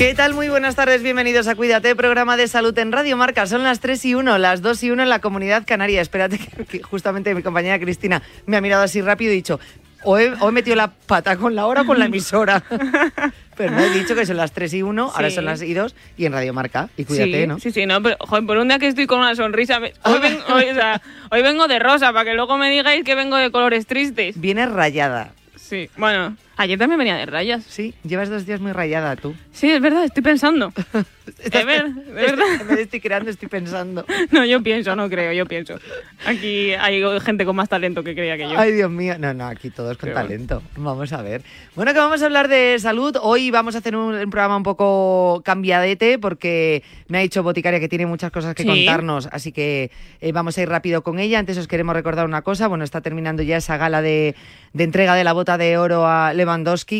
¿Qué tal? Muy buenas tardes, bienvenidos a Cuídate, programa de salud en Radio Marca. Son las 3 y 1, las 2 y 1 en la comunidad canaria. Espérate que, que justamente mi compañera Cristina me ha mirado así rápido y dicho, o he, o he metido la pata con la hora o con la emisora. Pero no he dicho que son las 3 y 1, ahora Sí. son las y 2 y en Radio Marca. Y cuídate, sí, ¿no? Sí, sí, no, pero joder, por un día que estoy con una sonrisa, me- hoy, ven- hoy, o sea, hoy vengo de rosa para que luego me digáis que vengo de colores tristes. Vienes rayada. Sí, bueno, ayer también venía de rayas. Sí, llevas dos días muy rayada tú. Sí, es verdad, estoy pensando. Estás- ver- de verdad. Vez de estoy creando, estoy pensando. No, yo pienso, no creo, yo pienso. Aquí hay gente con más talento que creía que yo. Ay, Dios mío. No, no, aquí todos con Qué bueno. talento. Vamos a ver. Bueno, que vamos a hablar de salud. Hoy vamos a hacer un, un programa un poco cambiadete porque me ha dicho Boticaria que tiene muchas cosas que Sí. contarnos, así que eh, vamos a ir rápido con ella. Antes os queremos recordar una cosa. Bueno, está terminando ya esa gala de, de entrega de la bota de oro a Lewandowski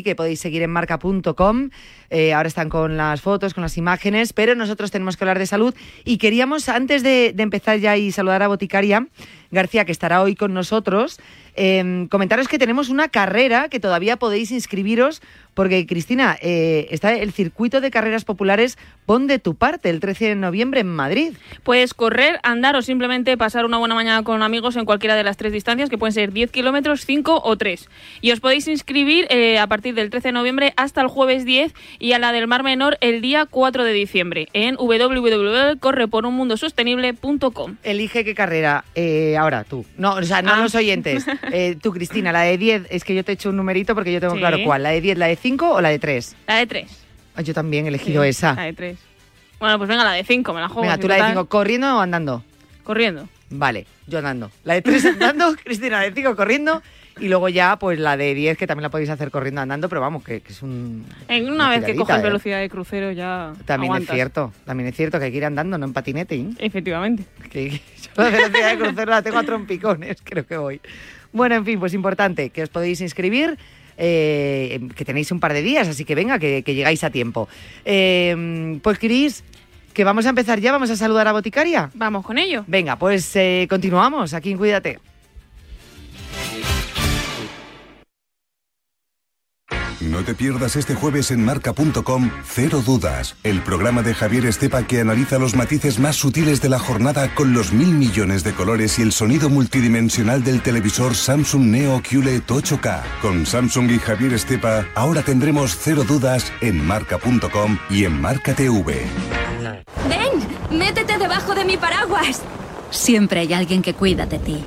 que podéis seguir en marca.com. Eh, ahora están con las fotos, con las imágenes, pero nosotros tenemos que hablar de salud y queríamos, antes de, de empezar ya y saludar a Boticaria, García, que estará hoy con nosotros, eh, comentaros que tenemos una carrera que todavía podéis inscribiros, porque Cristina, eh, está el circuito de carreras populares Pon de tu parte el 13 de noviembre en Madrid. Puedes correr, andar o simplemente pasar una buena mañana con amigos en cualquiera de las tres distancias, que pueden ser 10 kilómetros, 5 o 3. Y os podéis inscribir eh, a partir del 13 de noviembre hasta el jueves 10 y a la del Mar Menor el día 4 de diciembre en www.correporunmundosostenible.com. Elige qué carrera. eh, ahora tú. No, o sea, no Ah. los oyentes. Eh, tú, Cristina, la de 10, es que yo te he hecho un numerito porque yo tengo Sí. claro cuál. ¿La de 10, la de 5 o la de 3? La de 3. yo también he elegido esa. La de 3. Bueno, pues venga, la de 5, me la juego. Venga, tú la de total- 5, ¿corriendo o andando? Corriendo. Vale, yo andando. La de 3 andando, Cristina, la de 5 corriendo. Y luego ya, pues la de 10, que también la podéis hacer corriendo andando, pero vamos, que, que es un. En una vez que coges ¿eh? velocidad de crucero ya También aguantas. es cierto, también es cierto que hay que ir andando, no en patinete. ¿eh? Efectivamente. Que, que yo la velocidad de crucero la tengo a trompicones, creo que voy. Bueno, en fin, pues importante que os podéis inscribir. eh, que tenéis un par de días, así que venga, que, que llegáis a tiempo. Eh, pues, Cris, que vamos a empezar ya, vamos a saludar a Boticaria. Vamos con ello. Venga, pues eh, continuamos aquí en Cuídate. No te pierdas este jueves en marca.com Cero Dudas, el programa de Javier Estepa que analiza los matices más sutiles de la jornada con los mil millones de colores y el sonido multidimensional del televisor Samsung Neo QLED 8K. Con Samsung y Javier Estepa, ahora tendremos Cero Dudas en marca.com y en Marca TV. Ven, métete debajo de mi paraguas. Siempre hay alguien que cuida de ti.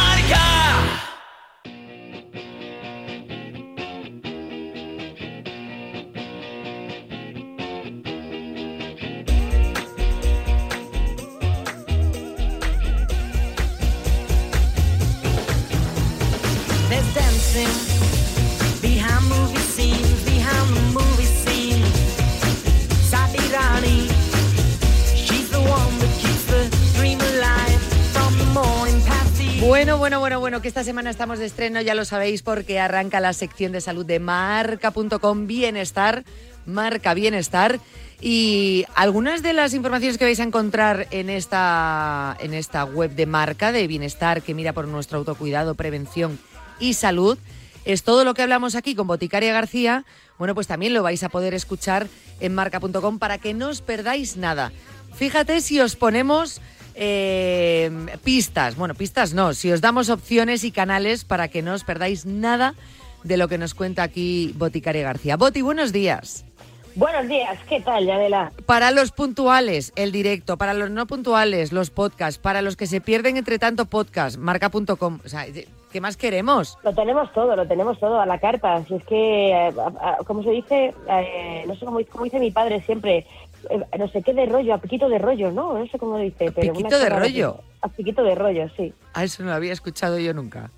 Bueno, bueno, bueno, bueno, que esta semana estamos de estreno, ya lo sabéis, porque arranca la sección de salud de marca.com Bienestar, Marca Bienestar. Y algunas de las informaciones que vais a encontrar en esta, en esta web de marca de bienestar que mira por nuestro autocuidado, prevención y salud, es todo lo que hablamos aquí con Boticaria García. Bueno, pues también lo vais a poder escuchar en marca.com para que no os perdáis nada. Fíjate si os ponemos eh, pistas, bueno, pistas no, si os damos opciones y canales para que no os perdáis nada de lo que nos cuenta aquí Boticaria García. Boti, buenos días. Buenos días, ¿qué tal, Adela? Para los puntuales, el directo. Para los no puntuales, los podcasts. Para los que se pierden entre tanto podcast, marca.com. O sea, ¿qué más queremos? Lo tenemos todo, lo tenemos todo a la carta. Si es que, eh, como se dice, eh, no sé cómo, cómo dice mi padre siempre, eh, no sé qué de rollo, a piquito de rollo, ¿no? No sé cómo dice. Pero piquito una de rollo? A piquito de rollo, sí. A eso no lo había escuchado yo nunca.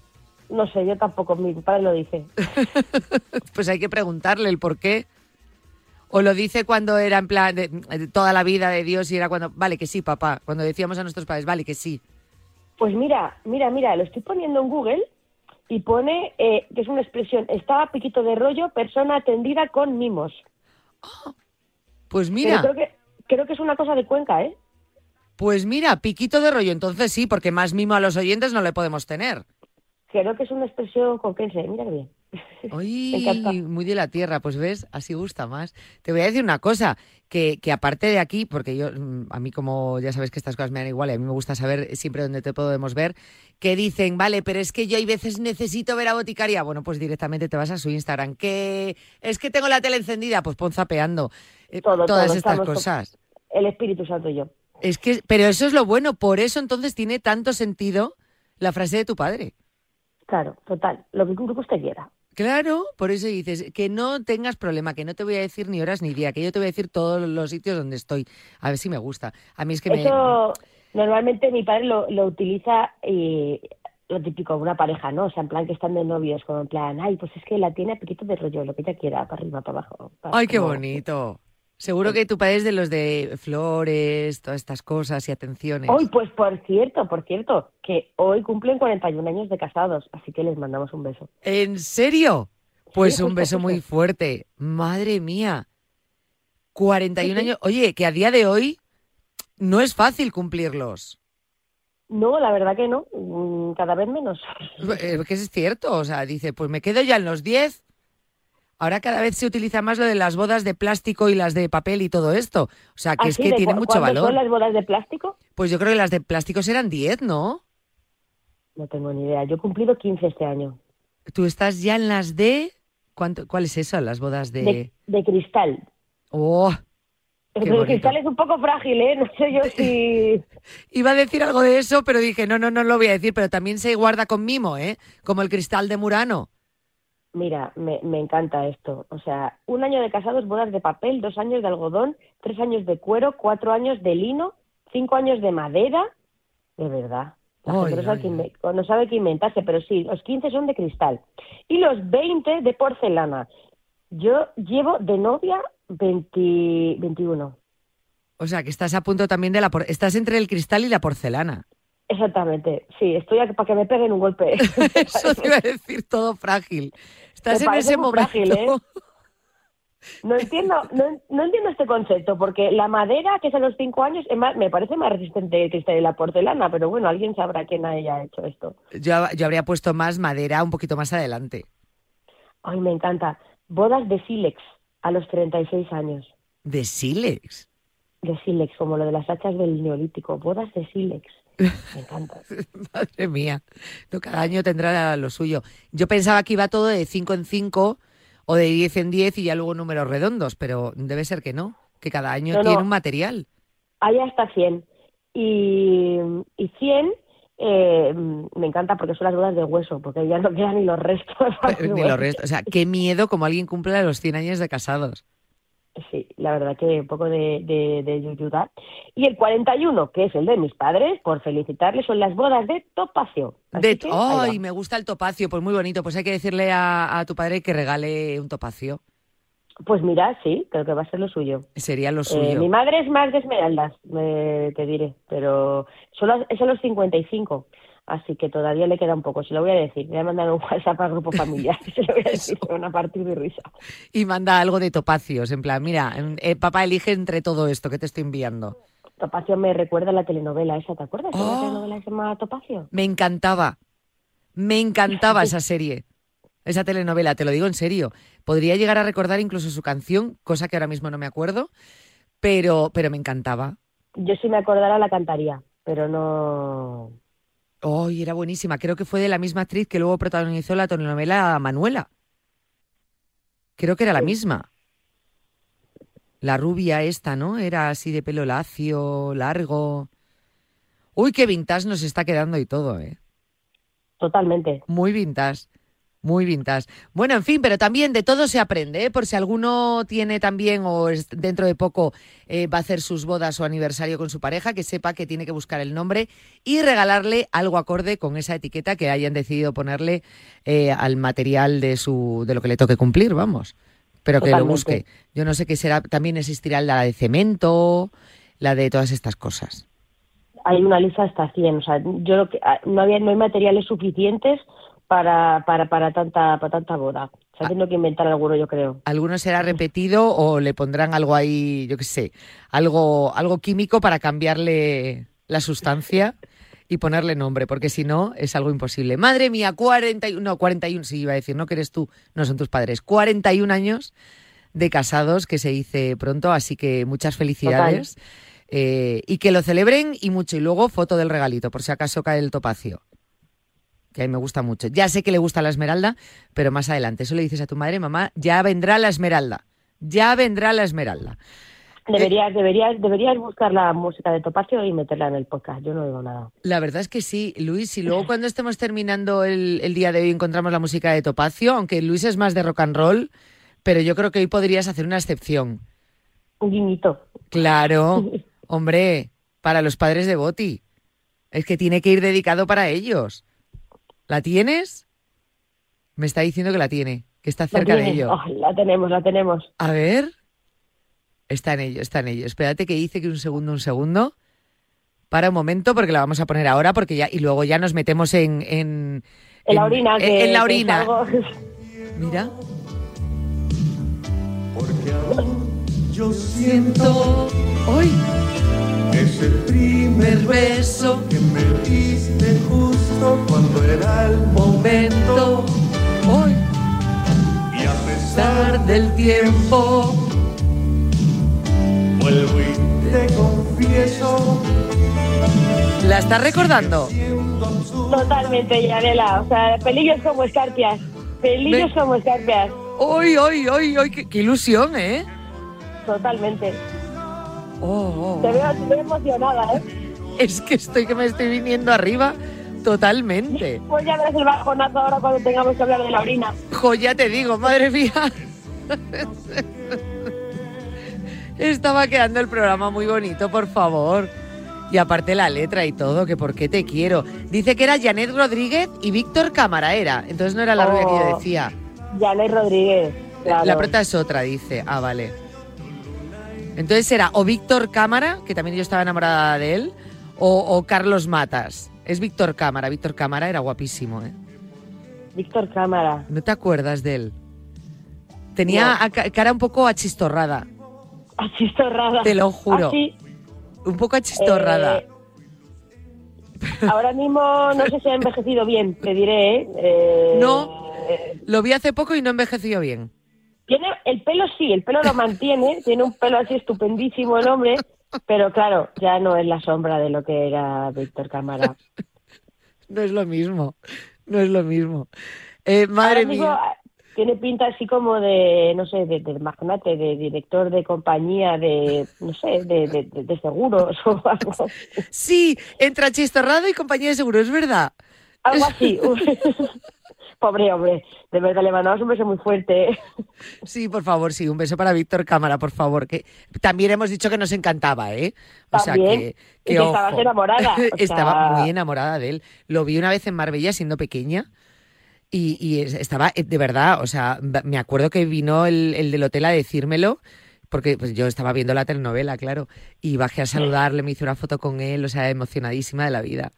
No sé, yo tampoco, mi padre lo dice. Pues hay que preguntarle el por qué. O lo dice cuando era en plan de, de toda la vida de Dios y era cuando, vale que sí, papá. Cuando decíamos a nuestros padres, vale que sí. Pues mira, mira, mira, lo estoy poniendo en Google y pone eh, que es una expresión, está a piquito de rollo, persona atendida con mimos. Pues Pero mira, creo que, creo que es una cosa de Cuenca, ¿eh? pues mira, piquito de rollo. Entonces sí, porque más mimo a los oyentes no le podemos tener. Creo que es una expresión conquense, mira qué bien. Uy, muy de la tierra, pues ves, así gusta más. Te voy a decir una cosa, que, que aparte de aquí, porque yo, mm, a mí como ya sabes que estas cosas me dan igual y a mí me gusta saber siempre dónde te podemos ver, que dicen, vale, pero es que yo hay veces necesito ver a Boticaria. Bueno, pues directamente te vas a su Instagram. Que es que tengo la tele encendida, pues pon zapeando. Eh, Todo, todas todo, estas cosas. El Espíritu Santo y yo. Es que, pero eso es lo bueno, por eso entonces tiene tanto sentido la frase de tu padre. Claro, total, lo que, lo que usted quiera. Claro, por eso dices que no tengas problema, que no te voy a decir ni horas ni día, que yo te voy a decir todos los sitios donde estoy. A ver si me gusta. A mí es que me... Eso normalmente mi padre lo, lo utiliza y lo típico, una pareja, ¿no? O sea, en plan que están de novios, como en plan, ay, pues es que la tiene a piquito de rollo, lo que ella quiera, para arriba, para abajo. para- Ay, qué bonito. Seguro que tu padre es de los de flores, todas estas cosas y atenciones. Hoy, pues por cierto, por cierto, que hoy cumplen 41 años de casados, así que les mandamos un beso. ¿En serio? Pues Sí, un beso muy fuerte. Madre mía. 41 Sí, sí. años. Oye, que a día de hoy no es fácil cumplirlos. No, la verdad que no, mm, cada vez menos. Eh, que es cierto, o sea, dice, pues me quedo ya en los 10. Ahora cada vez se utiliza más lo de las bodas de plástico y las de papel y todo esto. O sea, que es Así que de tiene mucho ¿cuándo valor. son las bodas de plástico? Pues yo creo que las de plástico serán 10, ¿no? No tengo ni idea. Yo he cumplido 15 este año. Tú estás ya en las de... ¿Cuánto, ¿Cuál es eso? Las bodas de... De, de cristal. Oh, Pero el cristal es un poco frágil, ¿eh? No sé yo si... iba a decir algo de eso, pero dije, no, no, no lo voy a decir, pero también se guarda con mimo, ¿eh? Como el cristal de Murano. Mira, me, me encanta esto. O sea, un año de casados, bodas de papel, dos años de algodón, tres años de cuero, cuatro años de lino, cinco años de madera. De verdad. La gente sabe, no sabe qué inventarse, pero sí, los 15 son de cristal. Y los 20 de porcelana. Yo llevo de novia 20, 21. O sea, que estás a punto también de la... por- Estás entre el cristal y la porcelana. Exactamente, sí, estoy aquí para que me peguen un golpe. Eso te iba a decir todo frágil. Estás Me en ese momento. frágil, ¿eh? No entiendo, no, no entiendo este concepto, porque la madera, que es a los cinco años, es más- me parece más resistente que el cristal y la porcelana, pero bueno, alguien sabrá quién haya hecho esto. Yo, yo habría puesto más madera un poquito más adelante. Ay, me encanta. Bodas de sílex a los 36 años. De sílex. De sílex, como lo de las hachas del neolítico. Bodas de sílex. Me encanta. Madre mía. No, cada año tendrá lo suyo. Yo pensaba que iba todo de 5 en 5 o de 10 en 10 y ya luego números redondos, pero debe ser que no, que cada año No, no. tiene un material. Hay hasta 100. Y, y 100 eh, me encanta porque son las bodas de hueso, porque ya no quedan ni los restos. Ni los restos. O sea, qué miedo como alguien cumple los 100 años de casados. Sí, la verdad que un poco de, de, de yuyuda. Y el 41, que es el de mis padres, por felicitarles, son las bodas de Topacio. De- que, va. ¡Ay, me gusta el topacio! Pues muy bonito. Pues hay que decirle a, a tu padre que regale un topacio. Pues mira, sí, creo que va a ser lo suyo. Sería lo Eh, suyo. mi madre es más de esmeraldas, me- te diré, pero solo es a los 55, así que todavía le queda un poco. Se lo voy a decir, voy a mandar un WhatsApp al grupo familiar, se lo voy a decir, se van a partir de risa. Y manda algo de topacios. En plan, mira, eh, papá elige entre todo esto que te estoy enviando. Topacio me recuerda a la telenovela esa, ¿te acuerdas? de Oh. la telenovela que se llama Topacio? Me encantaba. Me encantaba esa serie. Esa telenovela, te lo digo en serio. Podría llegar a recordar incluso su canción, cosa que ahora mismo no me acuerdo, pero, pero me encantaba. Yo si me acordara la cantaría, pero no... ¡Ay, era buenísima! Creo que fue de la misma actriz que luego protagonizó la telenovela Manuela. Creo que era la misma. La rubia esta, ¿no? Era así de pelo lacio, largo. Uy, qué vintage nos está quedando y todo, ¿eh? Totalmente. Muy vintage. Muy vintage. Bueno, en fin, pero también de todo se aprende, ¿eh? por si alguno tiene también o es- dentro de poco eh, va a hacer sus bodas o aniversario con su pareja, que sepa que tiene que buscar el nombre y regalarle algo acorde con esa etiqueta que hayan decidido ponerle eh, al material de su de lo que le toque cumplir, vamos. Pero que lo busque. Yo no sé qué será. También existirá la de cemento, la de todas estas cosas. Hay una lista hasta 100, o sea, yo lo que, ah, no, había, no hay materiales suficientes para, para, para, tanta, para tanta boda. O sea, que inventar alguno, yo creo. alguno será repetido o le pondrán algo ahí, yo qué sé, algo, algo químico para cambiarle la sustancia y ponerle nombre, porque si no es algo imposible. Madre mía, 41, no, 41, sí iba a decir, no que eres tú, no son tus padres, 41 años de casados que se dice pronto, así que muchas felicidades. eh, y que lo celebren y mucho. Y luego foto del regalito, por si acaso cae el topacio. Que a mí me gusta mucho. Ya sé que le gusta la esmeralda, pero más adelante. Eso le dices a tu madre, mamá, ya vendrá la esmeralda. Ya vendrá la esmeralda. Deberías, deberías, deberías buscar la música de Topacio y meterla en el podcast. Yo no digo nada. La verdad es que sí, Luis. Y luego cuando estemos terminando el, el día de hoy encontramos la música de Topacio, aunque Luis es más de rock and roll, pero yo creo que hoy podrías hacer una excepción. Un guiñito. Claro, hombre, para los padres de Boti. Es que tiene que ir dedicado para ellos. ¿La tienes? Me está diciendo que la tiene, que está ¿La cerca de ello. Oh, la tenemos, la tenemos. A ver. Está en ello, está en ello. Espérate que dice que un segundo, un segundo. Para un momento, porque la vamos a poner ahora, porque ya, y luego ya nos metemos en. En, En la orina. en- que- en la es orina. algo- Mira. Yo siento hoy ese primer beso que me diste justo cuando era el momento. Hoy. Y a pesar del tiempo, vuelvo y te confieso. ¿La estás recordando? Totalmente, Yanela. O sea, pelillos como escarpias. Pelillos como escarpias. ¡Hoy, hoy, hoy, hoy! Qué, qué ilusión, ¿eh? Totalmente. Oh, oh. Te veo, te veo emocionada, ¿eh? Es que estoy que me estoy viniendo arriba totalmente. Pues ya verás el bajonazo ahora cuando tengamos que hablar de la orina. Jo, ya te digo, madre mía. Estaba quedando el programa muy bonito, por favor. Y aparte la letra y todo, que por qué te quiero. Dice que era Janet Rodríguez y Víctor Cámara era. Entonces no era la rubia que yo Oh. decía. Janet Rodríguez. Claro. La prota es otra, dice. Ah, vale. Entonces era o Víctor Cámara, que también yo estaba enamorada de él, o, o Carlos Matas. Es Víctor Cámara. Víctor Cámara era guapísimo, ¿eh? Víctor Cámara. ¿No te acuerdas de él? Tenía cara un poco achistorrada, Achistorrada. te lo juro. Así, Un poco achistorrada. eh, ahora mismo no sé si ha envejecido bien, te diré, ¿eh? Eh, No. Lo vi hace poco y no envejeció bien. Tiene el pelo sí, el pelo lo mantiene, tiene un pelo así estupendísimo el hombre, pero claro, ya no es la sombra de lo que era Víctor Cámara. No es lo mismo. No es lo mismo. Eh, madre Ahora mía. tiene pinta así como de, no sé, de, de magnate, de director de compañía, de, no sé, de, de, de- seguros o algo, Sí, entra Chistorrado y compañía de seguro, es verdad. algo así. Pobre hombre, de verdad le mandamos un beso muy fuerte. ¿eh? Sí, por favor, sí, un beso para Víctor Cámara, por favor, que también hemos dicho que nos encantaba, ¿eh? O sea También, que, y que que estabas enamorada, o estaba sea- muy enamorada de él. Lo vi una vez en Marbella siendo pequeña y, y es- estaba, eh, de verdad, o sea, me acuerdo que vino el, el del hotel a decírmelo, porque pues, yo estaba viendo la telenovela, claro, y bajé a saludarle, me hice una foto con él, o sea, emocionadísima de la vida,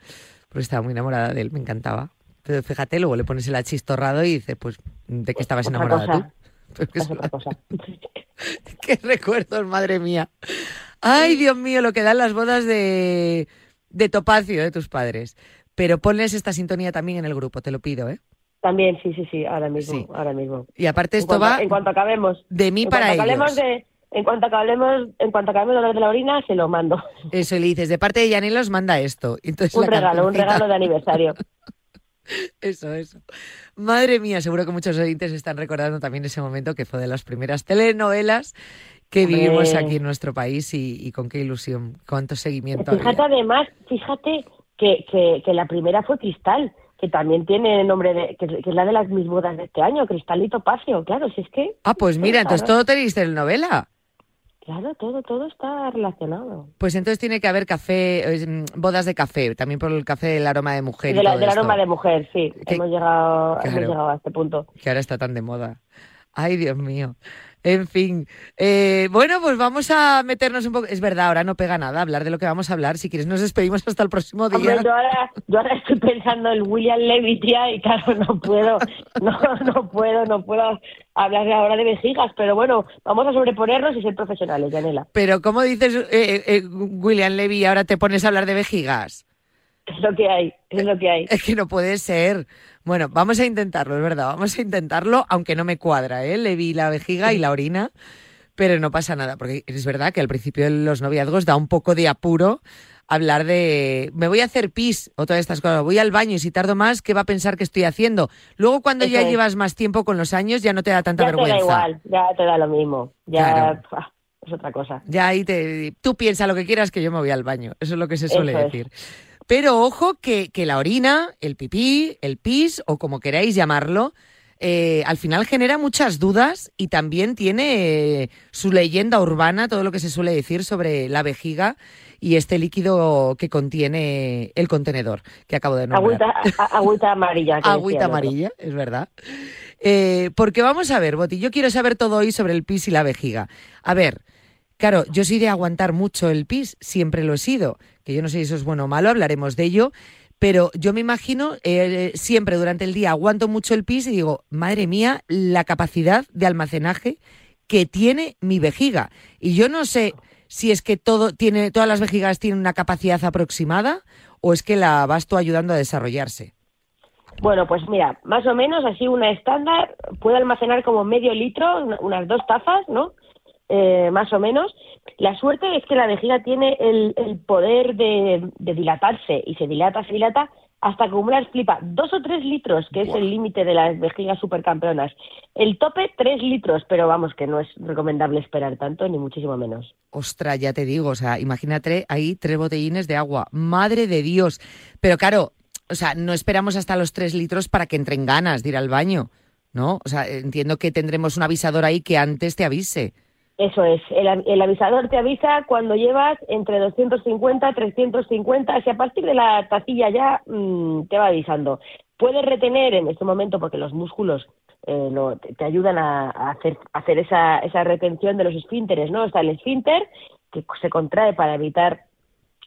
porque estaba muy enamorada de él, me encantaba. Pero fíjate, luego le pones el achistorrado y dices, pues, ¿de qué estabas Otra enamorada cosa. tú? Pues Es otra cosa. Qué recuerdos, madre mía. Ay, Dios mío, lo que dan las bodas de, de Topacio de tus padres. Pero ponles esta sintonía también en el grupo, te lo pido, ¿eh? También, sí, sí, sí, ahora mismo, Sí. ahora mismo. Y aparte En esto cuanto, va en cuanto acabemos. de mí en para ellos. de, en cuanto acabemos, en cuanto acabemos de hablar de la orina, se lo mando. Eso, y le dices, de parte de Yanela os manda esto. Entonces Un regalo, un regalo de aniversario. Eso, eso. Madre mía, seguro que muchos oyentes están recordando también ese momento que fue de las primeras telenovelas que Hombre. vivimos aquí en nuestro país y, y con qué ilusión, cuánto seguimiento Fíjate había. además, fíjate que, que, que la primera fue Cristal, que también tiene nombre de, que, que es la de las mis bodas de este año, Cristal y Topacio, claro, si es que, Ah, pues mira, entonces todo tenéis telenovela. Claro, todo, todo está relacionado. Pues entonces tiene que haber café, mm, bodas de café, también por el café del aroma de mujer. y De la- del esto, aroma de mujer, sí, hemos llegado, Claro. hemos llegado a este punto. Que ahora está tan de moda. Ay, Dios mío. En fin. Eh, bueno, pues vamos a meternos un poco. Es verdad, ahora no pega nada hablar de lo que vamos a hablar. Si quieres, nos despedimos hasta el próximo día. Hombre, yo ahora, yo ahora estoy pensando en William Levy, tía, y claro, no puedo, no, no puedo, no puedo hablar ahora de vejigas, pero bueno, vamos a sobreponernos y ser profesionales, Yanela. Pero, ¿cómo dices, eh, eh, William Levy, ahora te pones a hablar de vejigas? Es lo que hay, es lo que hay. Es que no puede ser. Bueno, vamos a intentarlo, es verdad. Vamos a intentarlo, aunque no me cuadra, ¿eh? Levi la vejiga y la orina. Pero no pasa nada, porque es verdad que al principio de los noviazgos da un poco de apuro hablar de me voy a hacer pis o todas estas cosas, voy al baño y si tardo más, ¿qué va a pensar que estoy haciendo? Luego cuando ya es. llevas más tiempo con los años ya no te da tanta Ya te vergüenza. da igual, ya te da lo mismo, ya Claro. ah, es otra cosa. Ya ahí te tú piensa lo que quieras que yo me voy al baño, eso es lo que se suele Eso es. Pero ojo que, que la orina, el pipí, el pis o como queráis llamarlo, eh, al final genera muchas dudas y también tiene eh, su leyenda urbana, todo lo que se suele decir sobre la vejiga y este líquido que contiene el contenedor que acabo de nombrar. Agüita, a- agüita amarilla. que Agüita decía amarilla, es verdad. Eh, porque vamos a ver, Boti, yo quiero saber todo hoy sobre el pis y la vejiga. A ver, claro, yo soy de aguantar mucho el pis, siempre lo he sido, que yo no sé si eso es bueno o malo, hablaremos de ello, pero yo me imagino, eh, siempre durante el día aguanto mucho el pis y digo, madre mía, la capacidad de almacenaje que tiene mi vejiga. Y yo no sé si es que todo tiene, todas las vejigas tienen una capacidad aproximada o es que la vas tú ayudando a desarrollarse. Bueno, pues mira, más o menos así una estándar puede almacenar como medio litro, una- unas dos tazas, ¿no? Eh, más o menos. La suerte es que la vejiga tiene el, el poder de, de dilatarse y se dilata, se dilata hasta acumular, flipa, dos o tres litros, que es el límite de las vejigas supercampeonas. El tope, tres litros, pero vamos, que no es recomendable esperar tanto, ni muchísimo menos. Ostras, ya te digo, o sea, imagínate ahí tres botellines de agua. Madre de Dios. Pero claro, o sea, no esperamos hasta los tres litros para que entren ganas de ir al baño, ¿no? O sea, entiendo que tendremos un avisador ahí que antes te avise. Eso es, el, av- el avisador te avisa cuando llevas entre 250 350, si a partir de la tacilla ya mm, te va avisando. Puedes retener en este momento, porque los músculos eh, lo- te, ayudan a, hacer, esa, esa retención de los esfínteres, ¿no? Está el esfínter, que se contrae para evitar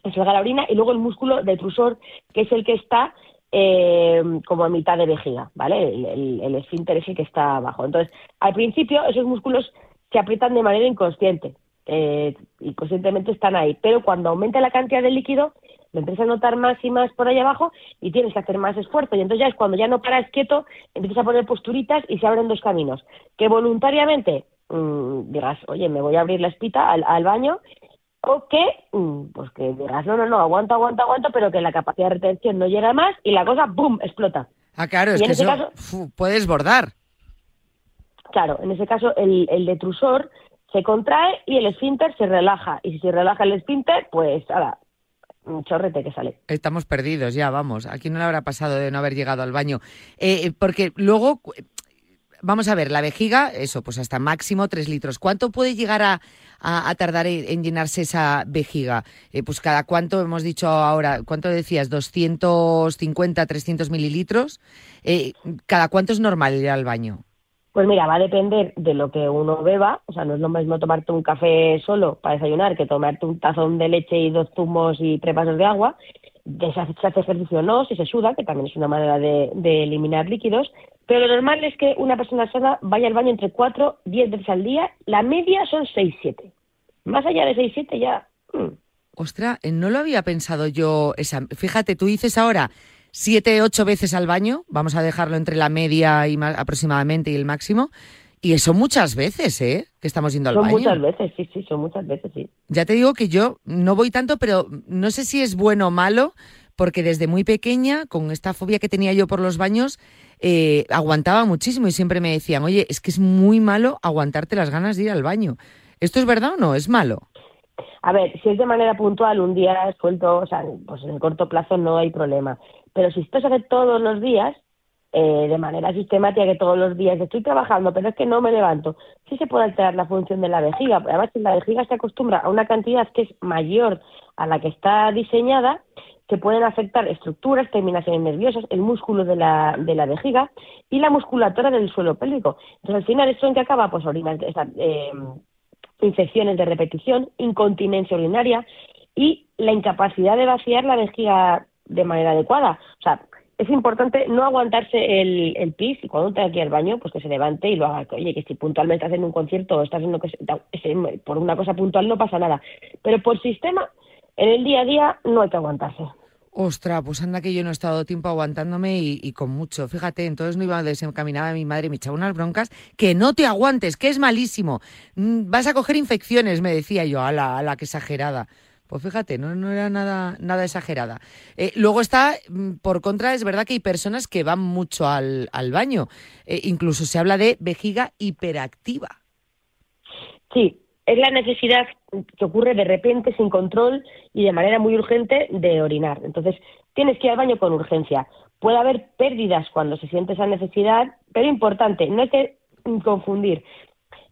que salga la orina, y luego el músculo detrusor, que es el que está eh, como a mitad de vejiga, ¿vale? El, el esfínter es el que está abajo. Entonces, al principio esos músculos se aprietan de manera inconsciente, eh, inconscientemente están ahí, pero cuando aumenta la cantidad de líquido, lo empiezas a notar más y más por ahí abajo y tienes que hacer más esfuerzo. Y entonces ya es cuando ya no paras quieto, empiezas a poner posturitas y se abren dos caminos. Que voluntariamente mm, digas, oye, me voy a abrir la espita al, al baño, o que, mm, pues que digas, no, no, no, aguanto, aguanto, aguanto, pero que la capacidad de retención no llega más y la cosa, ¡boom!, explota. Ah, claro, es Y en que ese eso caso- puedes bordar. Claro, en ese caso el, el detrusor se contrae y el esfínter se relaja. Y si se relaja el esfínter, pues ahora, un chorrete que sale. Estamos perdidos ya, vamos. Aquí no le habrá pasado de no haber llegado al baño. Eh, porque luego, vamos a ver, la vejiga, eso, pues hasta máximo tres litros. ¿Cuánto puede llegar a, a- tardar en llenarse esa vejiga? Eh, pues cada cuánto, hemos dicho ahora, ¿cuánto decías? 250, 300 mililitros. Eh, ¿Cada cuánto es normal ir al baño? Pues mira, va a depender de lo que uno beba. O sea, no es lo mismo tomarte un café solo para desayunar que tomarte un tazón de leche y dos zumos y tres vasos de agua. De si hace ejercicio o no, si se suda, que también es una manera de, de eliminar líquidos. Pero lo normal es que una persona sana vaya al baño entre 4 10 veces al día. La media son 6, 7. Más allá de 6, 7 ya... mm. Ostras, eh, no lo había pensado yo. Esa... Fíjate, tú dices ahora siete, ocho veces al baño. Vamos a dejarlo entre la media y ma- aproximadamente y el máximo. Y eso muchas veces, ¿eh? Que estamos yendo al Son baño. muchas veces, sí, sí, son muchas veces, sí. Ya te digo que yo no voy tanto, pero no sé si es bueno o malo, porque desde muy pequeña, con esta fobia que tenía yo por los baños, eh, aguantaba muchísimo y siempre me decían, oye, es que es muy malo aguantarte las ganas de ir al baño. ¿Esto es verdad o no? ¿Es malo? A ver, si es de manera puntual, un día suelto, o sea, pues en el corto plazo no hay problema. Pero si esto se hace todos los días, eh, de manera sistemática, que todos los días estoy trabajando, pero es que no me levanto, sí se puede alterar la función de la vejiga. Además, si la vejiga se acostumbra a una cantidad que es mayor a la que está diseñada, que pueden afectar estructuras, terminaciones nerviosas, el músculo de la, de la vejiga y la musculatura del suelo pélvico. Entonces, al final, ¿esto en qué acaba? Pues orinas, eh, infecciones de repetición, incontinencia urinaria y la incapacidad de vaciar la vejiga de manera adecuada. O sea, es importante no aguantarse el, pis y cuando tenga que ir al baño, pues que se levante y lo haga. Oye, que si puntualmente estás en un concierto o estás haciendo que se- por una cosa puntual no pasa nada. Pero por sistema, en el día a día no hay que aguantarse. Ostras, pues anda que yo no he estado tiempo aguantándome y, con mucho. Fíjate, entonces no iba desencaminada mi madre y me echaba unas broncas. Que no te aguantes, que es malísimo. Mm, Vas a coger infecciones, me decía yo. A la, a la que exagerada. Pues fíjate, no, no era nada, nada exagerada. Eh, luego está, mm, por contra, es verdad que hay personas que van mucho al, baño. Eh, incluso se habla de vejiga hiperactiva. Sí, es la necesidad que ocurre de repente, sin control y de manera muy urgente de orinar. Entonces, tienes que ir al baño con urgencia. Puede haber pérdidas cuando se siente esa necesidad, pero importante, no hay que confundir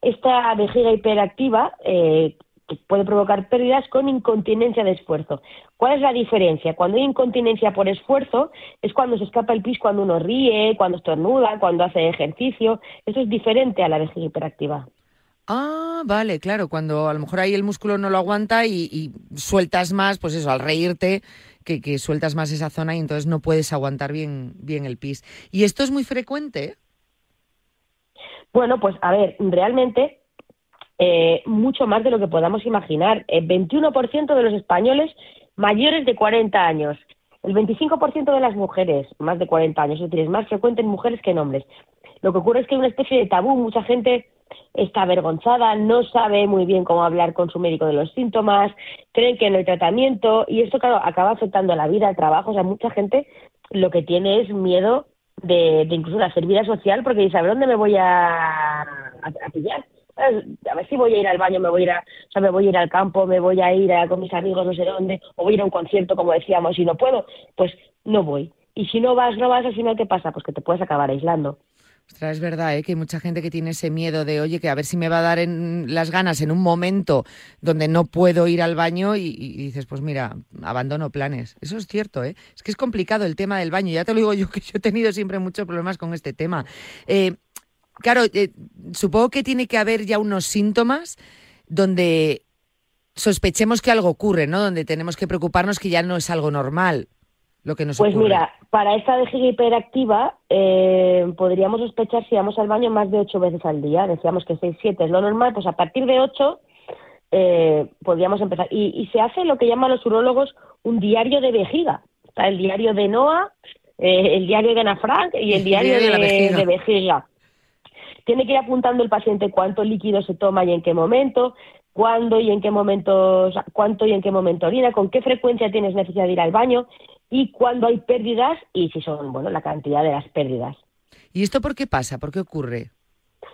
esta vejiga hiperactiva eh, puede provocar pérdidas con incontinencia de esfuerzo. ¿Cuál es la diferencia? Cuando hay incontinencia por esfuerzo es cuando se escapa el pis cuando uno ríe, cuando estornuda, cuando hace ejercicio. Eso es diferente a la vejiga hiperactiva. Ah, vale, claro, cuando a lo mejor ahí el músculo no lo aguanta y, y sueltas más, pues eso, al reírte, que, que sueltas más esa zona y entonces no puedes aguantar bien, bien el pis. ¿Y esto es muy frecuente? Bueno, pues a ver, realmente eh, mucho más de lo que podamos imaginar. El 21% de los españoles mayores de 40 años, el 25% de las mujeres más de 40 años, es decir, es más frecuente en mujeres que en hombres. Lo que ocurre es que hay una especie de tabú, mucha gente está avergonzada, no sabe muy bien cómo hablar con su médico de los síntomas, creen que no hay tratamiento y esto, claro, acaba afectando la vida, el trabajo. O sea, mucha gente lo que tiene es miedo de, de incluso de hacer vida social porque dice, a ver dónde me voy a, a, a pillar. ¿Sabes? A ver si voy a ir al baño, me voy a ir a, o sea, me voy a ir al campo, me voy a ir a, con mis amigos no sé dónde, o voy a ir a un concierto, como decíamos, y no puedo, pues no voy. Y si no vas, no vas, al final, ¿qué pasa? Pues que te puedes acabar aislando. Ostras, es verdad, ¿eh? que hay mucha gente que tiene ese miedo de, oye, que a ver si me va a dar en las ganas en un momento donde no puedo ir al baño y, y dices, pues mira, abandono planes. Eso es cierto, ¿eh? Es que es complicado el tema del baño. Ya te lo digo yo, que yo he tenido siempre muchos problemas con este tema. Eh, claro, eh, supongo que tiene que haber ya unos síntomas donde sospechemos que algo ocurre, ¿no? Donde tenemos que preocuparnos que ya no es algo normal lo que nos Pues ocurre. mira, para esta vejiga hiperactiva eh, podríamos sospechar si vamos al baño más de ocho veces al día. Decíamos que seis, siete es lo normal, pues a partir de ocho eh, podríamos empezar. Y, y se hace lo que llaman los urólogos un diario de vejiga. Está el diario de Noah, eh, el diario de Ana Frank y el diario diario de la de, vejiga. de vejiga. Tiene que ir apuntando el paciente cuánto líquido se toma y en qué momento, cuándo y en qué momento, cuánto y en qué momento orina, con qué frecuencia tienes necesidad de ir al baño y cuándo hay pérdidas y si son, bueno, la cantidad de las pérdidas. ¿Y esto por qué pasa? ¿Por qué ocurre?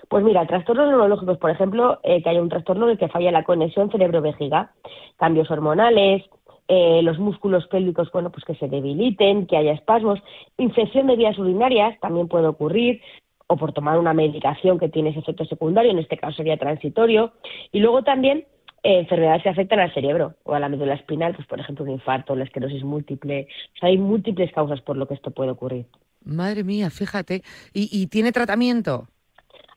Pues mira, trastornos neurológicos, por ejemplo, eh, que haya un trastorno en el que falla la conexión cerebro-vejiga, cambios hormonales, eh, los músculos pélvicos, bueno, pues que se debiliten, que haya espasmos, infección de vías urinarias también puede ocurrir, o por tomar una medicación que tiene ese efecto secundario, en este caso sería transitorio, y luego también eh, enfermedades que afectan al cerebro o a la médula espinal, pues por ejemplo un infarto, la esclerosis múltiple, o sea, hay múltiples causas por lo que esto puede ocurrir. Madre mía, fíjate. ¿Y, y tiene tratamiento?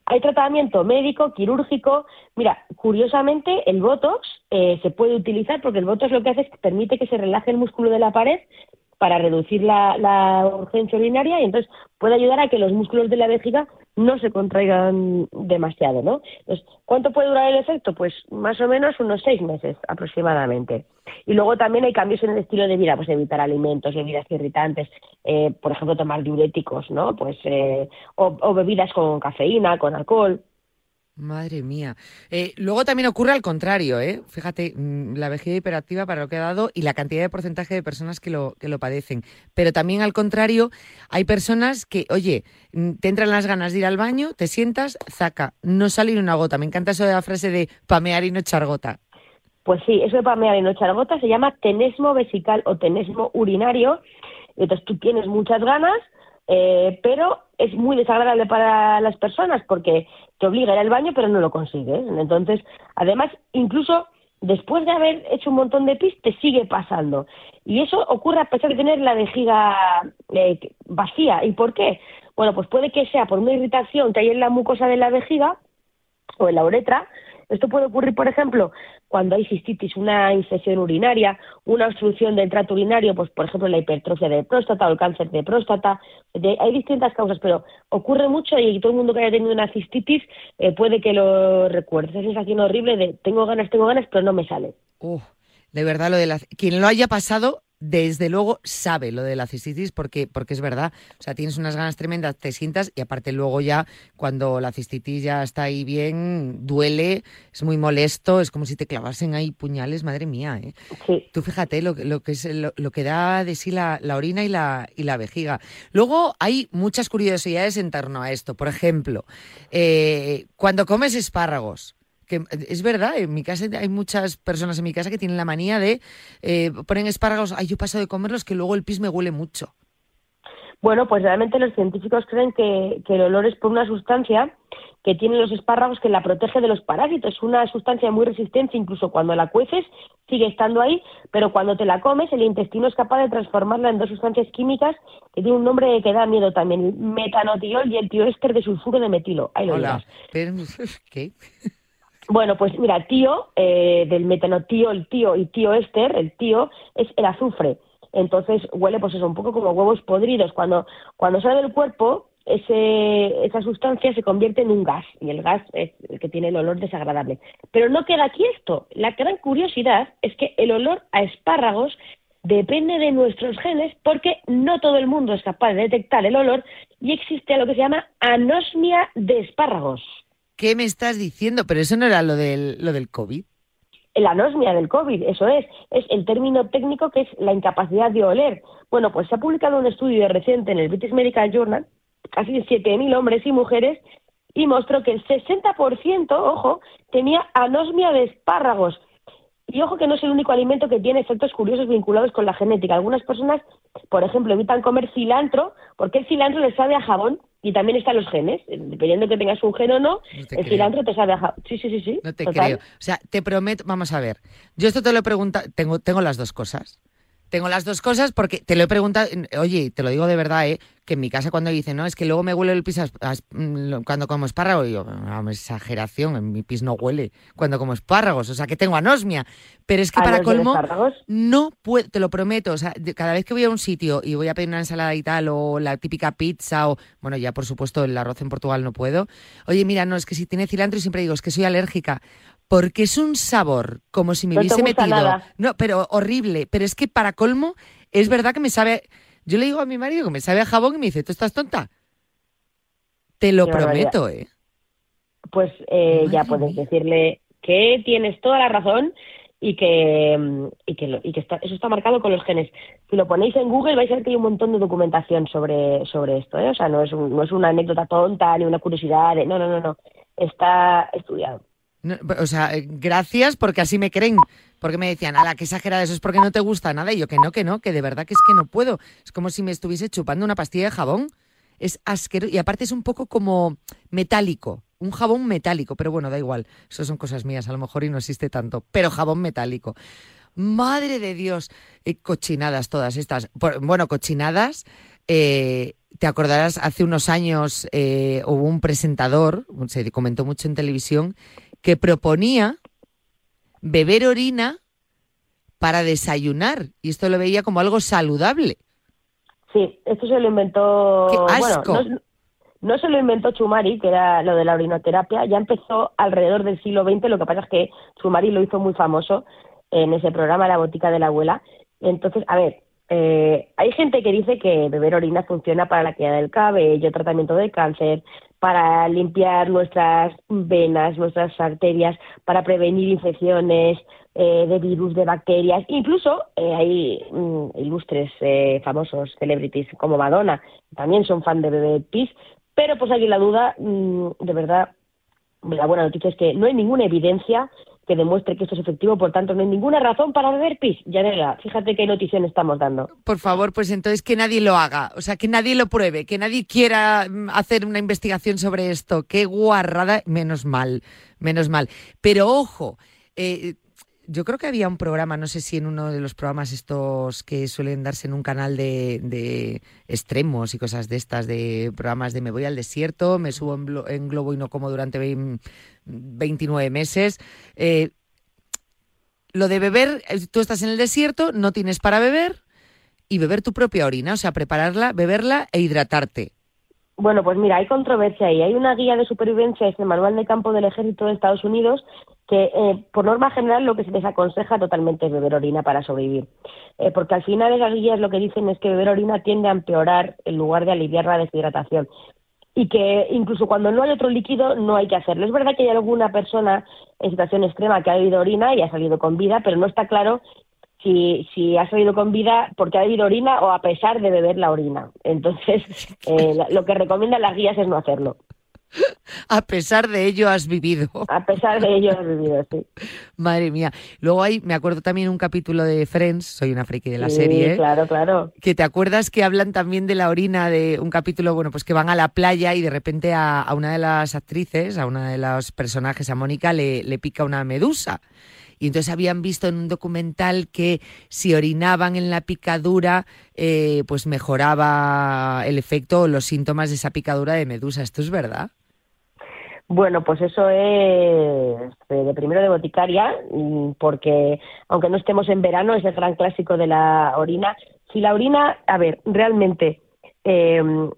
Hay tratamiento médico, quirúrgico. Mira, curiosamente, el Botox eh, se puede utilizar porque el Botox lo que hace es que permite que se relaje el músculo de la pared para reducir la, la urgencia urinaria y entonces puede ayudar a que los músculos de la vejiga no se contraigan demasiado, ¿no? Entonces, ¿cuánto puede durar el efecto? Pues más o menos unos seis meses aproximadamente. Y luego también hay cambios en el estilo de vida, pues evitar alimentos, bebidas irritantes, eh, por ejemplo, tomar diuréticos, ¿no? Pues, eh, o, o bebidas con cafeína, con alcohol. Madre mía. Eh, luego también ocurre al contrario, ¿eh? Fíjate, mm, la vejiga hiperactiva para lo que ha dado y la cantidad de porcentaje de personas que lo, que lo padecen. Pero también al contrario, hay personas que, oye, mm, te entran las ganas de ir al baño, te sientas, zaca, no sale ni una gota. Me encanta eso de la frase de pamear y no echar gota. Pues sí, eso de pamear y no echar gota se llama tenesmo vesical o tenesmo urinario. Entonces tú tienes muchas ganas, eh, pero es muy desagradable para las personas porque te obliga a ir al baño pero no lo consigues. Entonces, además, incluso después de haber hecho un montón de pis, te sigue pasando. Y eso ocurre a pesar de tener la vejiga eh, vacía. ¿Y por qué? Bueno, pues puede que sea por una irritación que hay en la mucosa de la vejiga o en la uretra. Esto puede ocurrir, por ejemplo, cuando hay cistitis, una infección urinaria, una obstrucción del trato urinario, pues por ejemplo la hipertrofia de próstata o el cáncer de próstata. De- hay distintas causas, pero ocurre mucho y todo el mundo que haya tenido una cistitis eh, puede que lo recuerde. Esa sensación horrible de tengo ganas, tengo ganas, pero no me sale. Uf, de verdad, lo de la, quien lo haya pasado, desde luego sabe lo de la cistitis porque, porque es verdad. O sea, tienes unas ganas tremendas, te sientas y aparte luego ya cuando la cistitis ya está ahí bien, duele, es muy molesto, es como si te clavasen ahí puñales, madre mía, ¿eh? Sí. Tú fíjate lo, que- lo que es lo, lo que da de sí la, la orina y la, y la vejiga. Luego hay muchas curiosidades en torno a esto. Por ejemplo, eh, cuando comes espárragos, que es verdad, en mi casa hay muchas personas en mi casa que tienen la manía de eh, ponen espárragos, ay, yo paso de comerlos que luego el pis me huele mucho. Bueno, pues realmente los científicos creen que, que el olor es por una sustancia que tienen los espárragos que la protege de los parásitos. Una sustancia muy resistente, incluso cuando la cueces sigue estando ahí, pero cuando te la comes el intestino es capaz de transformarla en dos sustancias químicas que tiene un nombre que da miedo también, el metanotiol y el tioéster de sulfuro de metilo. Ahí lo Hola. ¿Qué? Bueno, pues mira, tío, eh, del metanotío, tío y tío éster, el tío es el azufre. Entonces huele pues eso, un poco como huevos podridos. Cuando, cuando sale del cuerpo, ese, esa sustancia se convierte en un gas y el gas es el que tiene el olor desagradable. Pero no queda aquí esto. La gran curiosidad es que el olor a espárragos depende de nuestros genes porque no todo el mundo es capaz de detectar el olor y existe lo que se llama anosmia de espárragos. ¿Qué me estás diciendo? Pero eso no era lo del, lo del COVID. La anosmia del COVID, eso es, es el término técnico que es la incapacidad de oler. Bueno, pues se ha publicado un estudio reciente en el British Medical Journal, casi 7.000 hombres y mujeres, y mostró que el 60%, ojo, tenía anosmia de espárragos. Y ojo que no es el único alimento que tiene efectos curiosos vinculados con la genética. Algunas personas, por ejemplo, evitan comer cilantro porque el cilantro les sabe a jabón y también están los genes. Dependiendo que tengas un gen o no, el cilantro te sabe a. Sí, sí, sí, sí. No te total. creo. O sea, te prometo, vamos a ver. Yo esto te lo he preguntado, tengo, tengo las dos cosas. Tengo las dos cosas porque te lo he preguntado, oye, te lo digo de verdad, ¿eh? que en mi casa cuando dicen, no, es que luego me huele el pis a- a- mm, cuando como espárragos, digo, no, exageración, en mi pis no huele cuando como espárragos, o sea, que tengo anosmia. Pero es que para ¿Anosmia de colmo, espárragos? no puedo, te lo prometo, o sea, cada vez que voy a un sitio y voy a pedir una ensalada y tal, o la típica pizza, o, bueno, ya por supuesto el arroz en Portugal no puedo. Oye, mira, no, es que si tiene cilantro y siempre digo, es que soy alérgica. Porque es un sabor como si me No hubiese metido. nada. No, pero horrible. Pero es que para colmo, es verdad que me sabe. Yo le digo a mi marido que me sabe a jabón y me dice, ¿tú estás tonta? Te lo prometo, ¿eh? pues eh, ya puedes decirle que tienes toda la razón y que, y que, y que está- eso está marcado con los genes. Si lo ponéis en Google vais a ver que hay un montón de documentación sobre, sobre esto, ¿eh? O sea, no es, un- no es una anécdota tonta ni una curiosidad, de- no, no, no, no, está estudiado. O sea, eh, gracias porque así me creen. Porque me decían, ala, qué exagerada, eso es porque no te gusta nada. Y yo, que no, que no, que de verdad que es que no puedo. Es como si me estuviese chupando una pastilla de jabón. Es asqueroso. Y aparte es un poco como metálico. Un jabón metálico. Pero bueno, da igual. Eso son cosas mías, a lo mejor y no existe tanto. Pero jabón metálico. Madre de Dios. Eh, cochinadas todas estas. Bueno, cochinadas. eh, te acordarás, hace unos años hubo un presentador, se comentó mucho en televisión, que proponía beber orina para desayunar. Y esto lo veía como algo saludable. Sí, esto se lo inventó. ¡Qué asco! Bueno, no, no se lo inventó Chumari, que era lo de la orinoterapia, ya empezó alrededor del siglo XX. Lo que pasa es que Chumari lo hizo muy famoso en ese programa La Botica de la Abuela. Entonces, a ver, eh, hay gente que dice que beber orina funciona para la caída del cabello, tratamiento de cáncer, para limpiar nuestras venas, nuestras arterias, para prevenir infecciones eh, de virus, de bacterias. Incluso eh, hay mm, ilustres, eh, famosos, celebrities como Madonna, también son fan de beber pis, pero pues aquí la duda, mm, de verdad, la buena noticia es que no hay ninguna evidencia que demuestre que esto es efectivo, por tanto no hay ninguna razón para beber pis. Yanela, fíjate qué notición estamos dando. Por favor, pues entonces que nadie lo haga, o sea, que nadie lo pruebe, que nadie quiera mm, hacer una investigación sobre esto. Qué guarrada, menos mal, menos mal. Pero ojo, eh, yo creo que había un programa, no sé si en uno de los programas estos que suelen darse en un canal de, extremos y cosas de estas, de programas de me voy al desierto, me subo en, en globo y no como durante 29 meses. Eh, lo de beber, eh, tú estás en el desierto, no tienes para beber y beber tu propia orina, o sea, prepararla, beberla e hidratarte. Bueno, pues mira, hay controversia ahí. Hay una guía de supervivencia, es el Manual de Campo del Ejército de Estados Unidos, que eh, por norma general lo que se les aconseja totalmente es beber orina para sobrevivir. Porque al final esas guías lo que dicen es que beber orina tiende a empeorar en lugar de aliviar la deshidratación. Y que incluso cuando no hay otro líquido no hay que hacerlo. Es verdad que hay alguna persona en situación extrema que ha bebido orina y ha salido con vida, pero no está claro si, si ha salido con vida porque ha bebido orina o a pesar de beber la orina. Entonces, eh, lo que recomiendan las guías es no hacerlo. A pesar de ello has vivido. A pesar de ello, he vivido, sí. Madre mía. Luego hay, me acuerdo también un capítulo de Friends, soy una friki de la Sí, serie. Claro, claro. que te acuerdas que hablan también de la orina de un capítulo, bueno, pues que van a la playa y de repente a, a una de las actrices, a una de los personajes, a Mónica, le, le pica una medusa. Y entonces habían visto en un documental que si orinaban en la picadura, eh, pues mejoraba el efecto o los síntomas de esa picadura de medusa. ¿Esto es verdad? Bueno, pues eso es eh, de primero de boticaria, mm, porque aunque no estemos en verano, es el gran clásico de la orina. Si la orina, a ver, realmente, eh, no,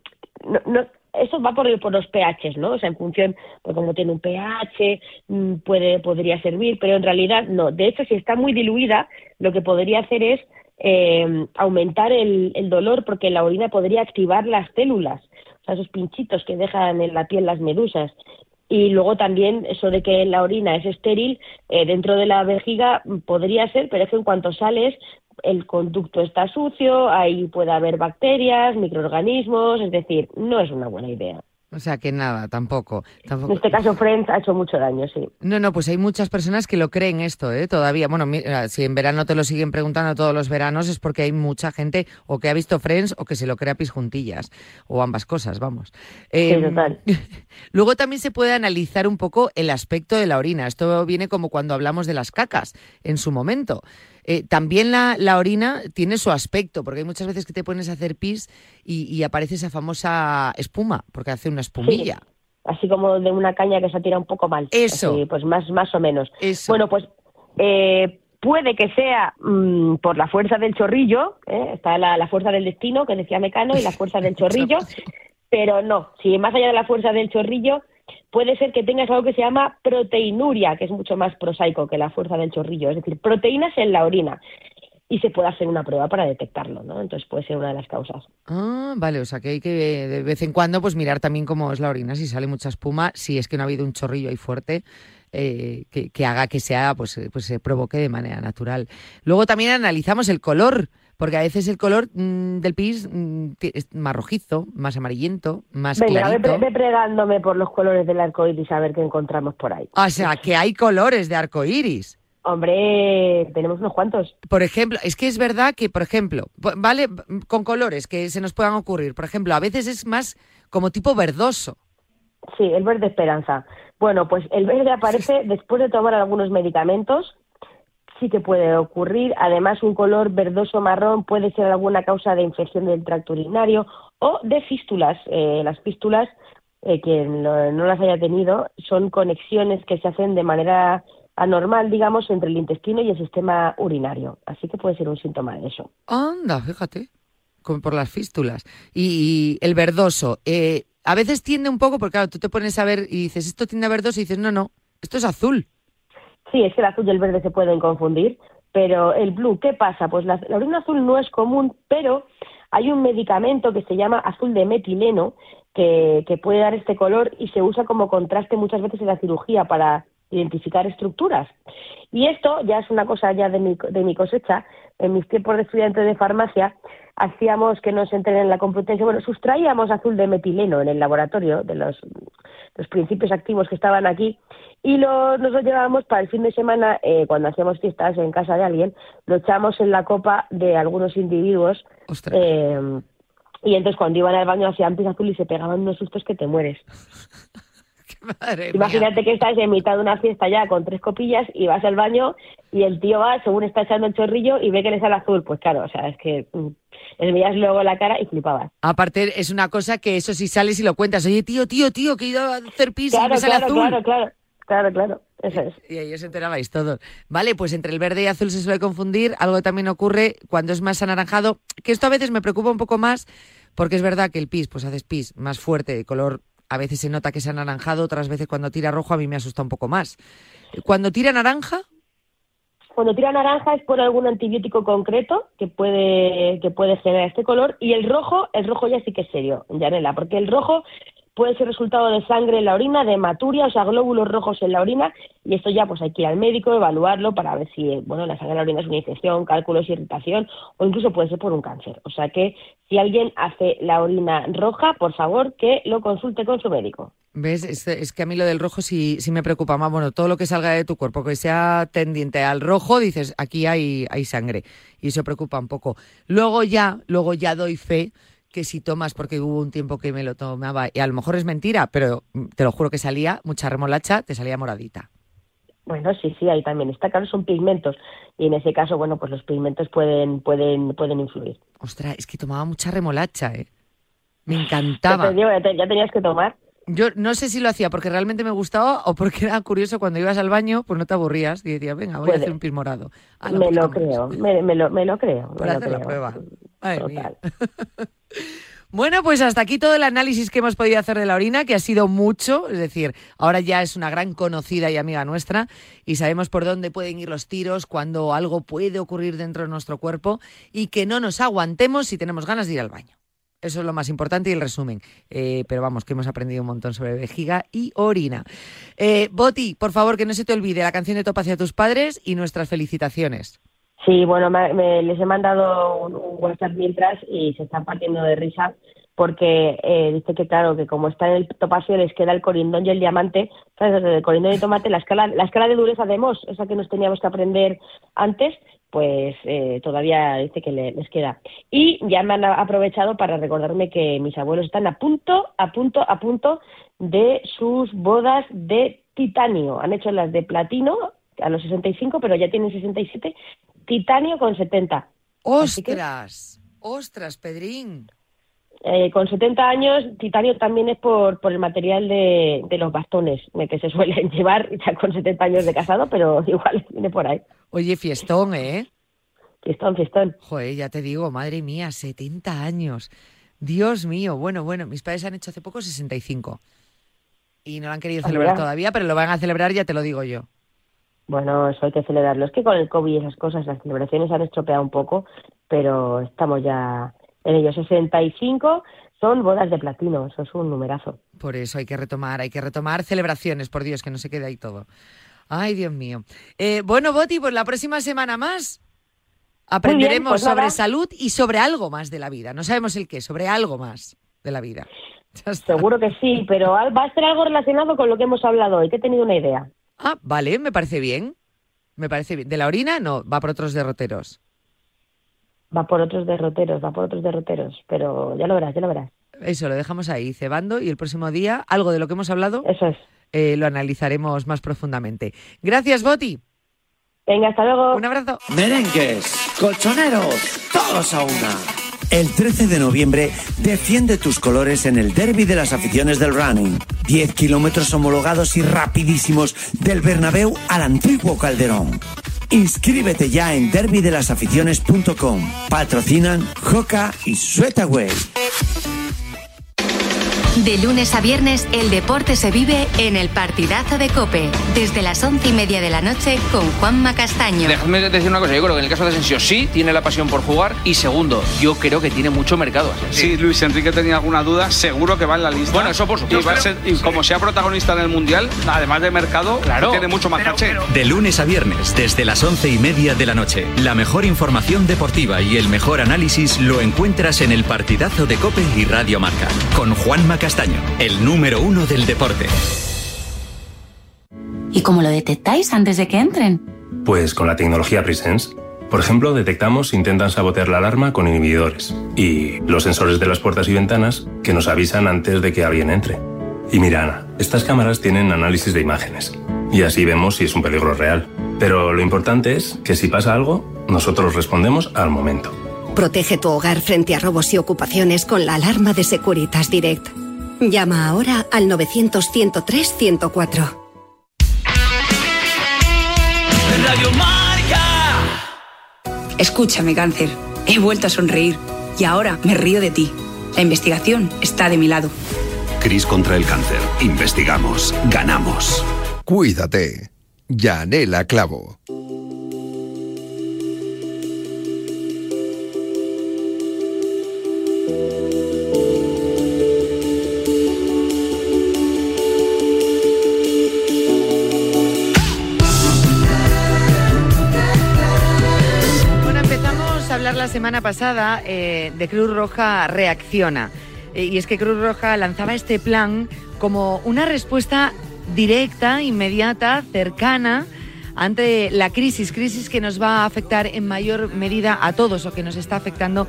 no- eso va por, los pHs, ¿no? O sea, en función, pues como tiene un pH, mm, puede, podría servir, pero en realidad no. De hecho, si está muy diluida, lo que podría hacer es eh, aumentar el, el dolor, porque la orina podría activar las células, o sea, esos pinchitos que dejan en la piel las medusas. Y luego también eso de que la orina es estéril, eh, dentro de la vejiga podría ser, pero es que en cuanto sales el conducto está sucio, ahí puede haber bacterias, microorganismos, es decir, no es una buena idea. O sea que nada, tampoco. tampoco. En este caso Friends ha hecho mucho daño, sí. No, no, pues hay muchas personas que lo creen esto, ¿eh? Todavía. Bueno, mira, si en verano te lo siguen preguntando todos los veranos es porque hay mucha gente o que ha visto Friends o que se lo cree a pis juntillas. O ambas cosas, vamos. Sí, Em, total. Luego también se puede analizar un poco el aspecto de la orina. Esto viene como cuando hablamos de las cacas en su momento. Eh, también la, la orina tiene su aspecto, porque hay muchas veces que te pones a hacer pis y, y aparece esa famosa espuma, porque hace una espumilla. Así como de una caña que se tira un poco mal. Eso. Así, pues más, más o menos. Eso. Bueno, pues eh, puede que sea mm, por la fuerza del chorrillo, ¿eh? está la, la fuerza del destino, que decía Mecano, y la fuerza del chorrillo, pero no, si más allá de la fuerza del chorrillo, puede ser que tengas algo que se llama proteinuria, que es mucho más prosaico que la fuerza del chorrillo, es decir, proteínas en la orina. Y se puede hacer una prueba para detectarlo, ¿no? Entonces puede ser una de las causas. Ah, vale, o sea que hay que de vez en cuando pues mirar también cómo es la orina, si sale mucha espuma, si es que no ha habido un chorrillo ahí fuerte. eh, que, que haga que sea, pues, eh, pues se provoque de manera natural. Luego también analizamos el color, porque a veces el color mm, del pis mm, es más rojizo, más amarillento, más Venga, ve, clarito. pre- ve pregándome por los colores del arco iris a ver qué encontramos por ahí. O sea, que hay colores de arco iris. Hombre, tenemos unos cuantos. Por ejemplo, es que es verdad que, por ejemplo, vale, con colores que se nos puedan ocurrir. Por ejemplo, a veces es más como tipo verdoso. Sí, el verde esperanza. Bueno, pues el verde aparece después de tomar algunos medicamentos. Sí que puede ocurrir. Además, un color verdoso marrón puede ser alguna causa de infección del tracto urinario o de fístulas. Eh, las fístulas, eh, quien lo- no las haya tenido, son conexiones que se hacen de manera anormal, digamos, entre el intestino y el sistema urinario. Así que puede ser un síntoma de eso. Anda, fíjate, como por las fístulas. Y, y el verdoso, eh, a veces tiende un poco, porque claro, tú te pones a ver y dices, esto tiende a verdoso, y dices, no, no, esto es azul. Sí, es que el azul y el verde se pueden confundir, pero el blue, ¿qué pasa? Pues la, la orina azul no es común, pero hay un medicamento que se llama azul de metileno que, que puede dar este color y se usa como contraste muchas veces en la cirugía para identificar estructuras. Y esto ya es una cosa ya de mi, de mi cosecha. En mis tiempos de estudiante de farmacia hacíamos que nos entren en la competencia, bueno, sustraíamos azul de metileno en el laboratorio de los, los principios activos que estaban aquí y lo, nos lo llevábamos para el fin de semana, eh, cuando hacíamos fiestas en casa de alguien, lo echamos en la copa de algunos individuos eh, y entonces cuando iban al baño hacían pis azul y se pegaban unos sustos que te mueres. Madre mía. Imagínate que estás en mitad de una fiesta ya con tres copillas y vas al baño y el tío va, según está echando el chorrillo, y ve que le sale azul. Pues claro, o sea, es que mm, les veías luego la cara y flipabas. Aparte, es una cosa que eso si sales y lo cuentas, oye, tío, tío, tío, que he ido a hacer pis y me sale claro, azul. claro, claro, claro, claro, eso es. Y ahí os enterabais todos. Vale, pues entre el verde y azul se suele confundir. Algo que también ocurre cuando es más anaranjado, que esto a veces me preocupa un poco más, porque es verdad que el pis, pues haces pis más fuerte, de color, a veces se nota que es anaranjado, otras veces cuando tira rojo a mí me asusta un poco más. Cuando tira naranja, Cuando tira naranja es por algún antibiótico concreto que puede, que puede generar este color. Y el rojo, el rojo ya sí que es serio, Yanela, porque el rojo puede ser resultado de sangre en la orina, de hematuria, o sea, glóbulos rojos en la orina, y esto ya pues hay que ir al médico, evaluarlo para ver si, eh, bueno, la sangre en la orina es una infección, cálculos, irritación, o incluso puede ser por un cáncer. O sea que si alguien hace la orina roja, por favor que lo consulte con su médico. ¿ves? Es, que a mí lo del rojo sí, sí me preocupa más. Bueno, todo lo que salga de tu cuerpo, que sea tendiente al rojo, dices, aquí hay, hay sangre. Y eso preocupa un poco. Luego ya, luego ya doy fe que si tomas, porque hubo un tiempo que me lo tomaba, y a lo mejor es mentira, pero mm, te lo juro que salía mucha remolacha, te salía moradita. Bueno, sí, sí, ahí también está claro, son pigmentos y en ese caso, bueno, pues los pigmentos pueden pueden pueden influir. Ostras, es que tomaba mucha remolacha, ¿eh? Me encantaba. te digo, ya, te- ya tenías que tomar. Yo no sé si lo hacía porque realmente me gustaba o porque era curioso cuando ibas al baño, pues no te aburrías y decías, venga, voy a hacer un pis morado. Ah, me pues lo creo, me, me lo, me lo creo. Lo hacer la prueba. Total. Bueno, pues hasta aquí todo el análisis que hemos podido hacer de la orina, que ha sido mucho, es decir, ahora ya es una gran conocida y amiga nuestra y sabemos por dónde pueden ir los tiros cuando algo puede ocurrir dentro de nuestro cuerpo y que no nos aguantemos si tenemos ganas de ir al baño. Eso es lo más importante y el resumen. Eh, pero vamos, que hemos aprendido un montón sobre vejiga y orina. Eh, Boti, por favor, que no se te olvide la canción de Topa hacia tus padres y nuestras felicitaciones. Sí, bueno, me- les he mandado un, WhatsApp mientras y se están partiendo de risa porque eh, dice que claro, que como está en el topacio les queda el corindón y el diamante. El corindón y el tomate, la escala, la escala de dureza de Mohs, esa que nos teníamos que aprender antes, pues eh, todavía dice que le- les queda. Y ya me han aprovechado para recordarme que mis abuelos están a punto, a punto, a punto de sus bodas de titanio. Han hecho las de platino a los 65, pero ya tienen 67, titanio con 70. Así que- ¡Ostras! ¡Ostras, Pedrín! Eh, con 70 años, titanio también es por, por el material de, de los bastones que se suelen llevar ya con 70 años de casado, pero igual viene por ahí. Oye, fiestón, ¿eh? Fiestón, fiestón. Joder, ya te digo, madre mía, 70 años. Dios mío, bueno, bueno, mis padres han hecho hace poco 65. Y no lo han querido Ah, celebrar todavía, pero lo van a celebrar, ya te lo digo yo. Bueno, eso hay que celebrarlo. Es que con el COVID y esas cosas, las celebraciones han estropeado un poco, pero estamos ya en ello. 65 son bodas de platino, eso es un numerazo. Por eso hay que retomar, hay que retomar celebraciones, por Dios, que no se quede ahí todo. Ay, Dios mío. Eh, bueno, Boti, pues la próxima semana más aprenderemos pues sobre salud y sobre algo más de la vida. No sabemos el qué, sobre algo más de la vida. Seguro que sí, pero va a ser algo relacionado con lo que hemos hablado hoy, que he tenido una idea. Ah, vale, me parece bien. Me parece bien. ¿De la orina? No, va por otros derroteros. Va por otros derroteros, va por otros derroteros, pero ya lo verás, ya lo verás. Eso, lo dejamos ahí, cebando, y el próximo día, algo de lo que hemos hablado, Eso es. eh, lo analizaremos más profundamente. Gracias, Boti. Venga, hasta luego. Un abrazo. Merengues, colchoneros, todos a una. El 13 de noviembre defiende tus colores en el derby de las aficiones del running. 10 kilómetros homologados y rapidísimos del Bernabéu al antiguo Calderón. Inscríbete ya en derbydelasaficiones.com. Patrocinan Joca y Sweataway. De lunes a viernes, el deporte se vive en el partidazo de Cope, desde las once y media de la noche con Juanma Castaño. Dejadme decir una cosa, yo creo que en el caso de Asensio sí tiene la pasión por jugar y segundo, yo creo que tiene mucho mercado. Si Luis Enrique tenía alguna duda, seguro que va en la lista. Bueno, eso por supuesto. Y, va a ser- y como sea protagonista en el Mundial, además de mercado, Claro. tiene mucho más caché. De lunes a viernes, desde las once y media de la noche, la mejor información deportiva y el mejor análisis lo encuentras en el partidazo de Cope y Radio Marca, con Juanma Castaño, el número uno del deporte. ¿Y cómo lo detectáis antes de que entren? Pues con la tecnología Presence. Por ejemplo, detectamos si intentan sabotear la alarma con inhibidores y los sensores de las puertas y ventanas que nos avisan antes de que alguien entre. Y mira, Ana, estas cámaras tienen análisis de imágenes y así vemos si es un peligro real. Pero lo importante es que si pasa algo, nosotros respondemos al momento. Protege tu hogar frente a robos y ocupaciones con la alarma de Securitas Direct. Llama ahora al 900-103-104. Radio Marca. Escúchame, cáncer. He vuelto a sonreír y ahora me río de ti. La investigación está de mi lado. Cris contra el cáncer. Investigamos. Ganamos. Cuídate. Yanela Clavo. Semana pasada eh, de Cruz Roja Reacciona. Eh, y es que Cruz Roja lanzaba este plan como una respuesta directa, inmediata, cercana ante la crisis, crisis que nos va a afectar en mayor medida a todos o que nos está afectando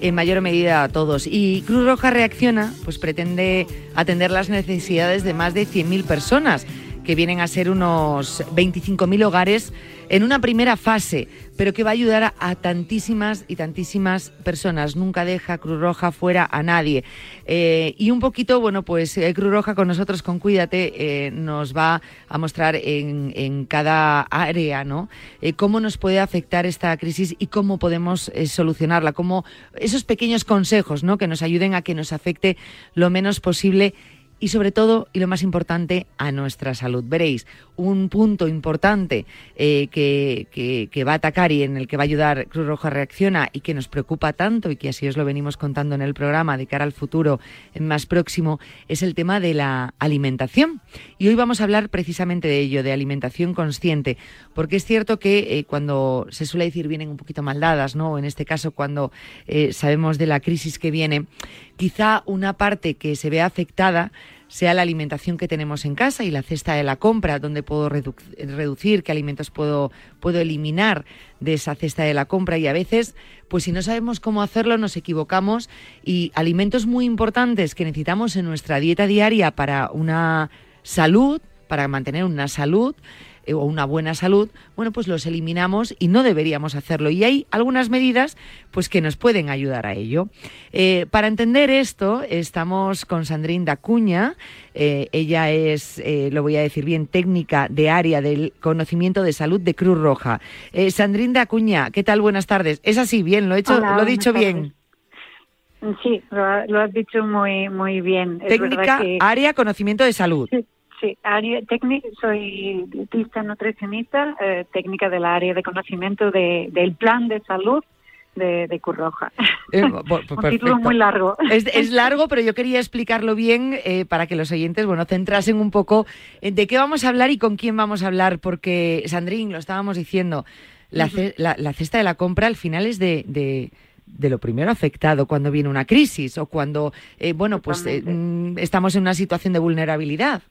en mayor medida a todos. Y Cruz Roja Reacciona pues pretende atender las necesidades de más de 100.000 personas que vienen a ser unos 25.000 hogares en una primera fase, pero que va a ayudar a, tantísimas y tantísimas personas. Nunca deja Cruz Roja fuera a nadie. Eh, y un poquito, bueno, pues eh, Cruz Roja con nosotros, con Cuídate, eh, nos va a mostrar en, cada área, ¿no? Cómo nos puede afectar esta crisis y cómo podemos solucionarla, cómo esos pequeños consejos, ¿no? Que nos ayuden a que nos afecte lo menos posible y sobre todo, y lo más importante, a nuestra salud. Veréis, un punto importante eh, que, que- va a atacar y en el que va a ayudar Cruz Roja Reacciona y que nos preocupa tanto y que así os lo venimos contando en el programa de cara al futuro más próximo, es el tema de la alimentación. Y hoy vamos a hablar precisamente de ello, de alimentación consciente, porque es cierto que eh, cuando se suele decir vienen un poquito mal dadas, ¿no? En este caso, cuando eh, sabemos de la crisis que viene, quizá una parte que se ve afectada sea la alimentación que tenemos en casa y la cesta de la compra, donde puedo redu- reducir, qué alimentos puedo, puedo eliminar de esa cesta de la compra. Y a veces, pues si no sabemos cómo hacerlo, nos equivocamos. Y alimentos muy importantes que necesitamos en nuestra dieta diaria para una salud, para mantener una salud, eh, o una buena salud, bueno, pues los eliminamos y no deberíamos hacerlo. Y hay algunas medidas pues que nos pueden ayudar a ello. Eh, para entender esto, estamos con Sandrine Dacuña. Eh, ella es, eh, lo voy a decir bien, técnica de área del conocimiento de salud de Cruz Roja. Sandrine Dacuña, ¿qué tal? Buenas tardes. Es así, bien, lo he, hecho, Hola, lo he dicho bien. Sí, lo, lo has dicho muy muy bien. Técnica, que- área, conocimiento de salud. Sí, área técnica, soy dietista nutricionista, eh, técnica del área de conocimiento de, del plan de salud de, de Curroja. Eh, Un título muy largo. Es, es largo, pero yo quería explicarlo bien eh, para que los oyentes, bueno, centrasen un poco en de qué vamos a hablar y con quién vamos a hablar, porque, Sandrín, lo estábamos diciendo, la, ce- la- la cesta de la compra al final es de... de de lo primero afectado cuando viene una crisis o cuando, eh, bueno, pues eh, mm, estamos en una situación de vulnerabilidad.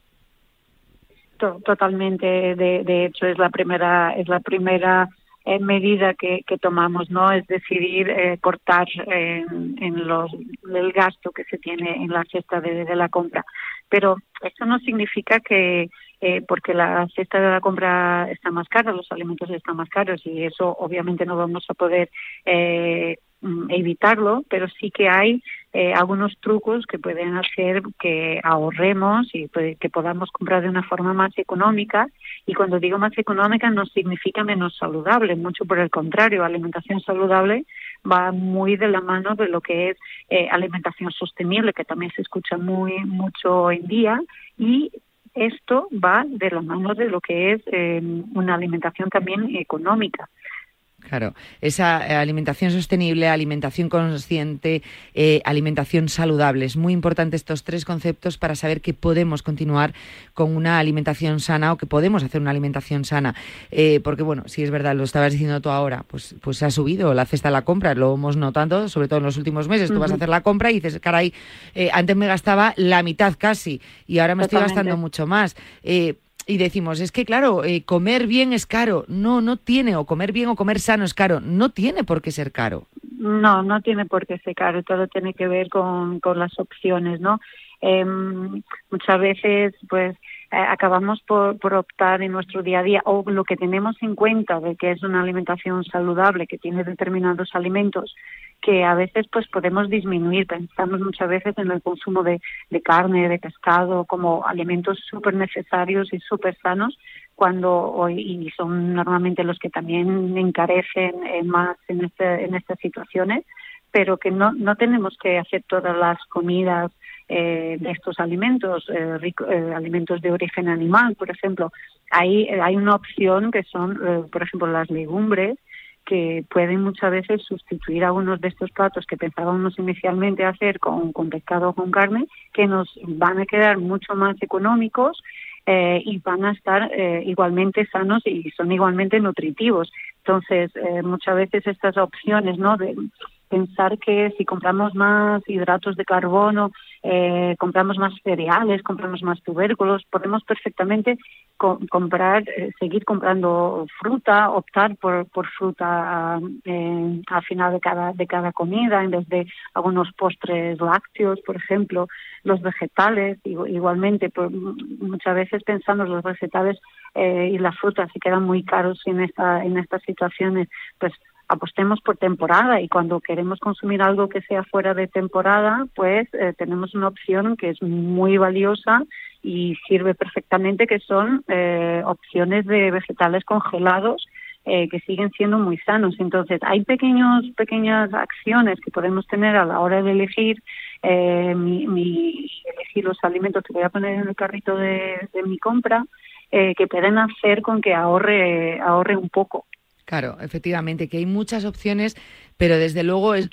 To- Totalmente, de, de hecho es la primera es la primera eh, medida que, que tomamos, no es decidir eh, cortar en, los el gasto que se tiene en la cesta de, de la compra. Pero eso no significa que eh, porque la cesta de la compra está más cara, los alimentos están más caros y eso obviamente no vamos a poder eh, evitarlo, pero sí que hay eh, algunos trucos que pueden hacer que ahorremos y pues, que podamos comprar de una forma más económica. Y cuando digo más económica no significa menos saludable, mucho por el contrario, alimentación saludable va muy de la mano de lo que es eh, alimentación sostenible, que también se escucha muy mucho hoy en día, y esto va de la mano de lo que es eh, una alimentación también económica. Claro, esa eh, alimentación sostenible, alimentación consciente, eh, alimentación saludable. Es muy importante estos tres conceptos para saber que podemos continuar con una alimentación sana o que podemos hacer una alimentación sana. Eh, porque, bueno, si es verdad, lo estabas diciendo tú ahora, pues, pues ha subido la cesta de la compra, lo hemos notado, sobre todo en los últimos meses. Tú vas a hacer la compra y dices, caray, eh, antes me gastaba la mitad casi y ahora me estoy gastando mucho más. Y decimos, es que claro, eh, comer bien es caro. No, no tiene, o comer bien o comer sano es caro. No tiene por qué ser caro. No, no tiene por qué ser caro, todo tiene que ver con, con las opciones, ¿no? Em, muchas veces, pues, eh, acabamos por, por optar en nuestro día a día o lo que tenemos en cuenta de que es una alimentación saludable, que tiene determinados alimentos que a veces pues podemos disminuir. Pensamos muchas veces en el consumo de, de carne, de pescado, como alimentos súper necesarios y súper sanos, cuando hoy y son normalmente los que también encarecen eh, más en, este, en estas situaciones, pero que no, no tenemos que hacer todas las comidas eh, de estos alimentos, eh, rico- eh, alimentos de origen animal, por ejemplo. Eh, hay una opción que son, por ejemplo, las legumbres, que pueden muchas veces sustituir algunos de estos platos que pensábamos inicialmente hacer con, con pescado o con carne, que nos van a quedar mucho más económicos eh, y van a estar eh, igualmente sanos y son igualmente nutritivos. Entonces, eh, muchas veces estas opciones, ¿no? De pensar que si compramos más hidratos de carbono, eh, compramos más cereales, compramos más tubérculos, podemos perfectamente co- comprar, eh, seguir comprando fruta, optar por, por fruta eh, al final de cada, de cada comida, en vez de algunos postres lácteos, por ejemplo, los vegetales, igu- igualmente, por- muchas veces pensamos los vegetales eh, y las frutas se quedan muy caros en, esta, en estas situaciones, pues apostemos por temporada y cuando queremos consumir algo que sea fuera de temporada, pues eh, tenemos una opción que es muy valiosa y sirve perfectamente, que son eh, opciones de vegetales congelados eh, que siguen siendo muy sanos. Entonces, hay pequeños, pequeñas acciones que podemos tener a la hora de elegir eh, mi, elegir los alimentos que voy a poner en el carrito de, de mi compra, eh, que pueden hacer con que ahorre, ahorre un poco. Claro, efectivamente, que hay muchas opciones, pero desde luego es,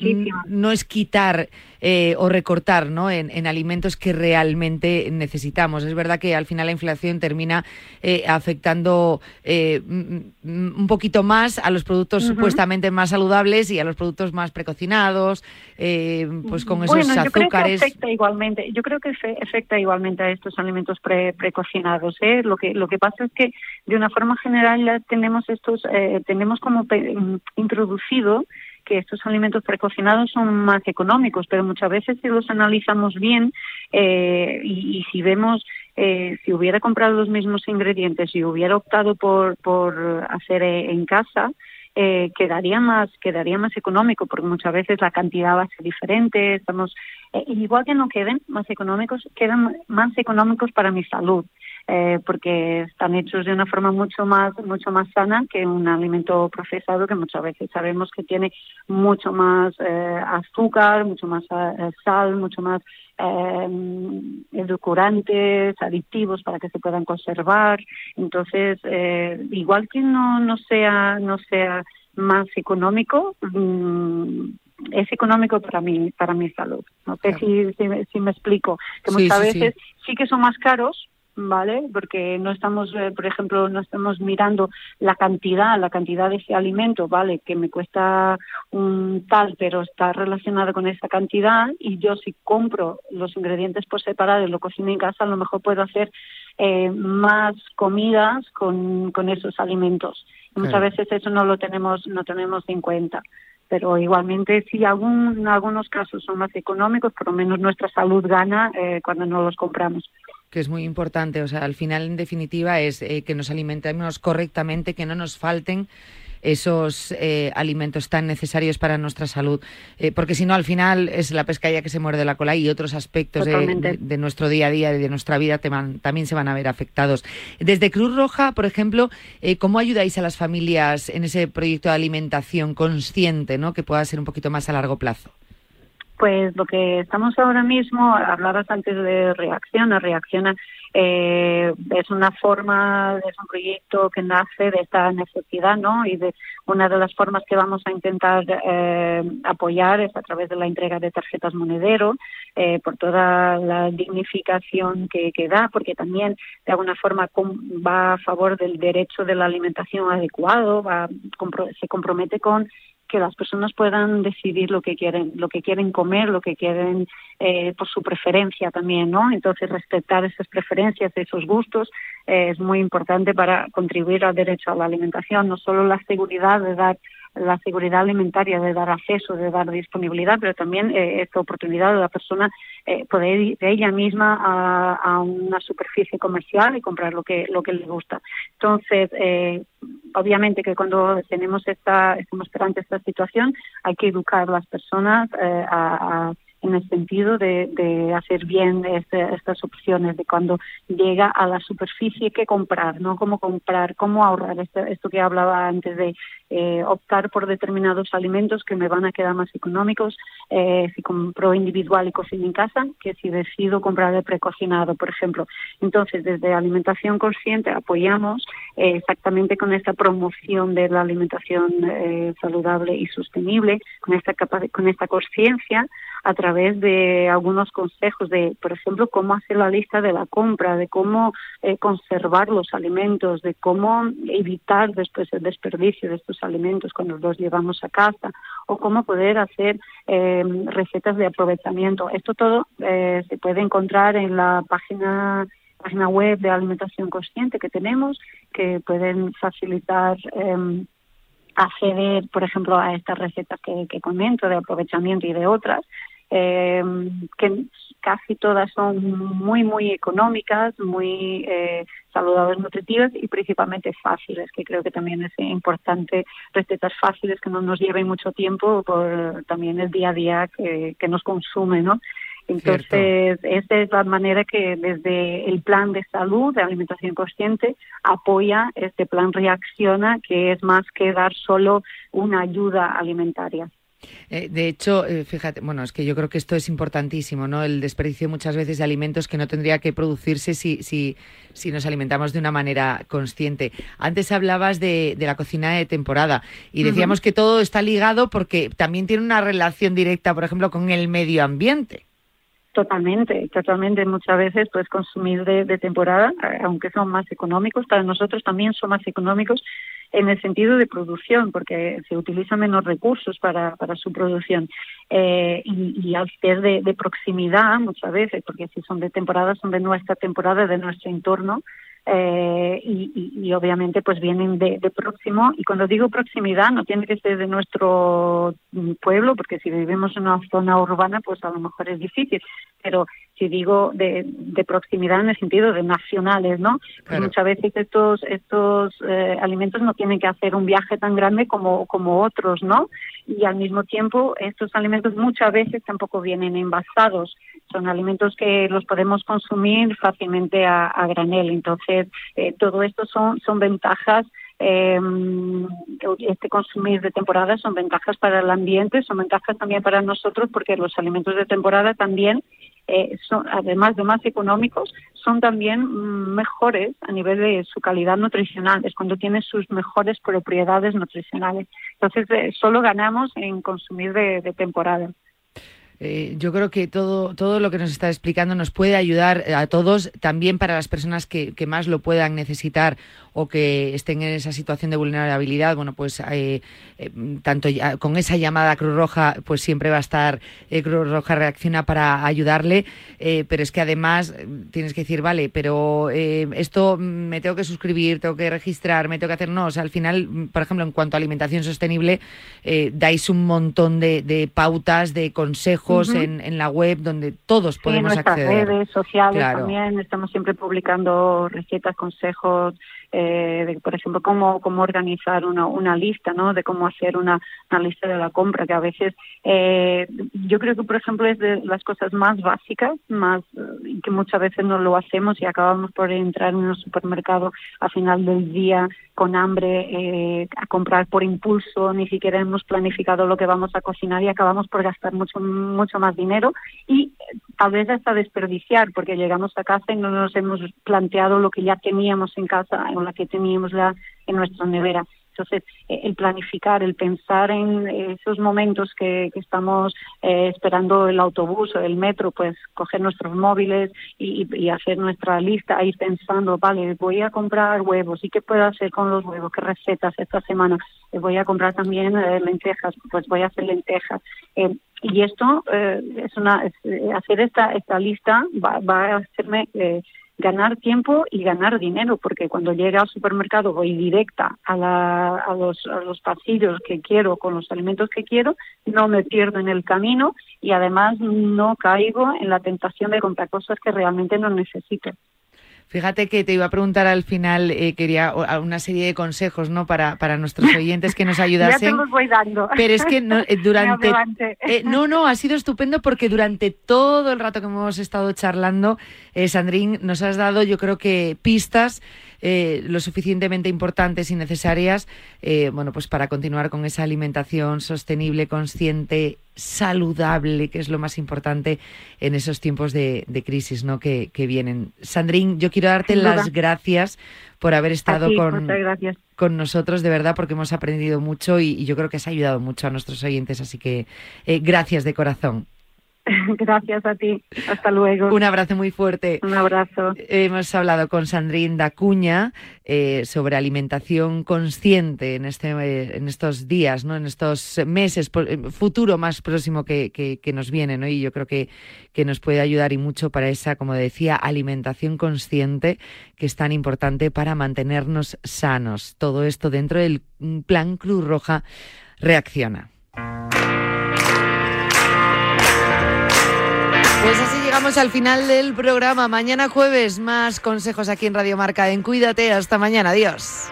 no es quitar eh, o recortar ¿no? En, en alimentos que realmente necesitamos. Es verdad que al final la inflación termina eh, afectando eh, un poquito más a los productos supuestamente más saludables y a los productos más precocinados, eh, pues con esos bueno, yo creo que azúcares. afecta igualmente. Yo creo que fe- afecta igualmente a estos alimentos pre- precocinados. ¿eh? Lo que lo que pasa es que de una forma general tenemos estos eh, tenemos como mm, introducido que estos alimentos precocinados son más económicos, pero muchas veces si los analizamos bien eh, y, y si vemos eh, si hubiera comprado los mismos ingredientes y hubiera optado por por hacer eh, en casa eh, quedaría más quedaría más económico porque muchas veces la cantidad va a ser diferente estamos eh, igual que no queden más económicos quedan más económicos para mi salud eh, porque están hechos de una forma mucho más mucho más sana que un alimento procesado que muchas veces sabemos que tiene mucho más eh, azúcar mucho más eh, sal mucho más eh, edulcorantes aditivos para que se puedan conservar entonces eh, igual que no no sea no sea más económico, mm, es económico para mí, para mi salud. No sé si, si, me- si me explico, que Sí, muchas sí, sí. veces sí que son más caros, ¿vale? Porque no estamos, eh, por ejemplo, no estamos mirando la cantidad, la cantidad de ese alimento, ¿vale? Que me cuesta un tal, pero está relacionado con esa cantidad y yo si compro los ingredientes por separado y lo cocino en casa, a lo mejor puedo hacer eh, más comidas con, con esos alimentos. Y muchas Claro. veces eso no lo tenemos, no tenemos en cuenta. Pero igualmente, si algún, en algunos casos son más económicos, por lo menos nuestra salud gana eh, cuando no los compramos. Que es muy importante. O sea, al final, en definitiva, es eh, que nos alimentemos correctamente, que no nos falten esos eh, alimentos tan necesarios para nuestra salud. Eh, porque si no, al final es la pescadilla que se muerde la cola y otros aspectos de, Totalmente. de- de nuestro día a día y de nuestra vida te van- también se van a ver afectados. Desde Cruz Roja, por ejemplo, eh, ¿cómo ayudáis a las familias en ese proyecto de alimentación consciente, ¿no? que pueda ser un poquito más a largo plazo? Pues lo que estamos ahora mismo, hablabas antes de Reacciona, Reacciona eh, es una forma, es un proyecto que nace de esta necesidad, ¿no? Y de una de las formas que vamos a intentar eh, apoyar es a través de la entrega de tarjetas monedero, eh, por toda la dignificación que, que da, porque también de alguna forma va a favor del derecho de la alimentación adecuado, va, se compromete con que las personas puedan decidir lo que quieren, lo que quieren comer, lo que quieren eh, por su preferencia también, ¿no? Entonces respetar esas preferencias, esos gustos eh, es muy importante para contribuir al derecho a la alimentación, no solo la seguridad de dar la seguridad alimentaria, de dar acceso, de dar disponibilidad, pero también eh, esta oportunidad de la persona eh, poder ir de ella misma a, una superficie comercial y comprar lo que lo que le gusta. Entonces, eh, obviamente que cuando tenemos esta, estamos ante esta situación, hay que educar a las personas eh, a- a- en el sentido de, de hacer bien este- estas opciones, de cuando llega a la superficie, qué comprar, ¿no? Cómo comprar, cómo ahorrar, esto, esto que hablaba antes de eh, optar por determinados alimentos que me van a quedar más económicos eh, si compro individual y cocino en casa que si decido comprar el precocinado, por ejemplo. Entonces, desde Alimentación Consciente apoyamos eh, exactamente con esta promoción de la alimentación eh, saludable y sostenible, con esta con esta conciencia a través de algunos consejos de, por ejemplo, cómo hacer la lista de la compra, de cómo eh, conservar los alimentos, de cómo evitar después el desperdicio de estos alimentos cuando los llevamos a casa, o cómo poder hacer eh, recetas de aprovechamiento. Esto todo eh, se puede encontrar en la página página web de alimentación consciente que tenemos, que pueden facilitar em, acceder, por ejemplo, a estas recetas que comento de aprovechamiento y de otras, eh, que casi todas son muy, muy económicas, muy eh, saludables, nutritivas y principalmente fáciles, que creo que también es importante recetas fáciles que no nos lleven mucho tiempo por también el día a día que, que nos consume, ¿no? Entonces, esta es la manera que desde el plan de salud, de alimentación consciente, apoya este plan Reacciona, que es más que dar solo una ayuda alimentaria. Eh, de hecho, eh, fíjate, bueno, es que yo creo que esto es importantísimo, ¿no? El desperdicio muchas veces de alimentos que no tendría que producirse si, si, si nos alimentamos de una manera consciente. Antes hablabas de, de la cocina de temporada y decíamos que todo está ligado porque también tiene una relación directa, por ejemplo, con el medio ambiente. Totalmente, totalmente. Muchas veces, pues consumir de, de temporada, aunque son más económicos, para nosotros también son más económicos en el sentido de producción, porque se utilizan menos recursos para, para su producción. Eh, y, y al ser de, de proximidad, muchas veces, porque si son de temporada, son de nuestra temporada, de nuestro entorno, eh, y, y- y obviamente pues vienen de, de próximo. Y cuando digo proximidad no tiene que ser de nuestro mm, pueblo porque si vivimos en una zona urbana pues a lo mejor es difícil. Pero si digo de, de proximidad en el sentido de nacionales no Claro. muchas veces estos estos eh, alimentos no tienen que hacer un viaje tan grande como como otros no y al mismo tiempo estos alimentos muchas veces tampoco vienen envasados son alimentos que los podemos consumir fácilmente a, granel. Entonces, eh, todo esto son, son ventajas. eh, este consumir de temporada son ventajas para el ambiente, son ventajas también para nosotros porque los alimentos de temporada también eh, son, además de más económicos, son también mm, mejores a nivel de su calidad nutricional, es cuando tienen sus mejores propiedades nutricionales. Entonces, eh, solo ganamos en consumir de temporada. Eh, yo creo que todo, todo lo que nos está explicando nos puede ayudar a todos, también para las personas que, que más lo puedan necesitar o que estén en esa situación de vulnerabilidad. Bueno, pues eh, eh, tanto ya- con esa llamada Cruz Roja, pues siempre va a estar eh, Cruz Roja reacciona para ayudarle, eh, pero es que además eh, tienes que decir, vale, pero eh, esto me tengo que suscribir, tengo que registrar, me tengo que hacer. No, o sea, al final, por ejemplo, en cuanto a alimentación sostenible, eh, dais un montón de, de pautas, de consejos En, en la web donde todos Sí, en podemos nuestras acceder. redes sociales Claro. también estamos siempre publicando recetas, consejos, eh, de, por ejemplo, cómo, cómo organizar una, una lista, ¿no? De cómo hacer una, una lista de la compra, que a veces eh, yo creo que, por ejemplo, es de las cosas más básicas, más eh, que muchas veces no lo hacemos y acabamos por entrar en un supermercado a final del día con hambre eh, a comprar por impulso, ni siquiera hemos planificado lo que vamos a cocinar y acabamos por gastar mucho mucho más dinero y eh, tal vez hasta desperdiciar porque llegamos a casa y no nos hemos planteado lo que ya teníamos en casa la que teníamos ya en nuestra nevera. Entonces, eh, el planificar, el pensar en esos momentos que, que estamos eh, esperando el autobús o el metro, pues coger nuestros móviles y, y hacer nuestra lista, ir pensando, vale, voy a comprar huevos, ¿y qué puedo hacer con los huevos? ¿Qué recetas esta semana? Eh, voy a comprar también eh, lentejas, pues voy a hacer lentejas. Eh, y esto eh, es una es, hacer esta esta lista va, va a hacerme ganar tiempo y ganar dinero porque cuando llegue al supermercado voy directa a, la, a, los, a los pasillos que quiero con los alimentos que quiero no me pierdo en el camino y además no caigo en la tentación de comprar cosas que realmente no necesito Fíjate que te iba a preguntar al final, eh, quería una serie de consejos ¿no? para, para nuestros oyentes que nos ya te ayudasen. los voy dando Pero es que no, eh, durante... eh, no, no, ha sido estupendo porque durante todo el rato que hemos estado charlando, eh, Sandrín, nos has dado yo creo que pistas eh, lo suficientemente importantes y necesarias eh, bueno, pues para continuar con esa alimentación sostenible, consciente, saludable, que es lo más importante en esos tiempos de, de crisis ¿no? que, que vienen. Sandrín, yo quiero darte las gracias por haber estado ti, con, con nosotros, de verdad, porque hemos aprendido mucho y, y yo creo que has ayudado mucho a nuestros oyentes, así que eh, gracias de corazón. gracias a ti hasta luego Un abrazo muy fuerte. un abrazo Hemos hablado con Sandrín Dacuña eh, sobre alimentación consciente en, este, eh, en estos días, ¿no? en estos meses, eh, futuro más próximo que, que- que nos viene. ¿no? Y yo creo que, que nos puede ayudar y mucho para esa, como decía, alimentación consciente que es tan importante para mantenernos sanos. Todo esto dentro del mm, plan Cruz Roja Reacciona. Pues así llegamos al final del programa. Mañana jueves, más consejos aquí en Radio Marca en Cuídate. Hasta mañana. Adiós.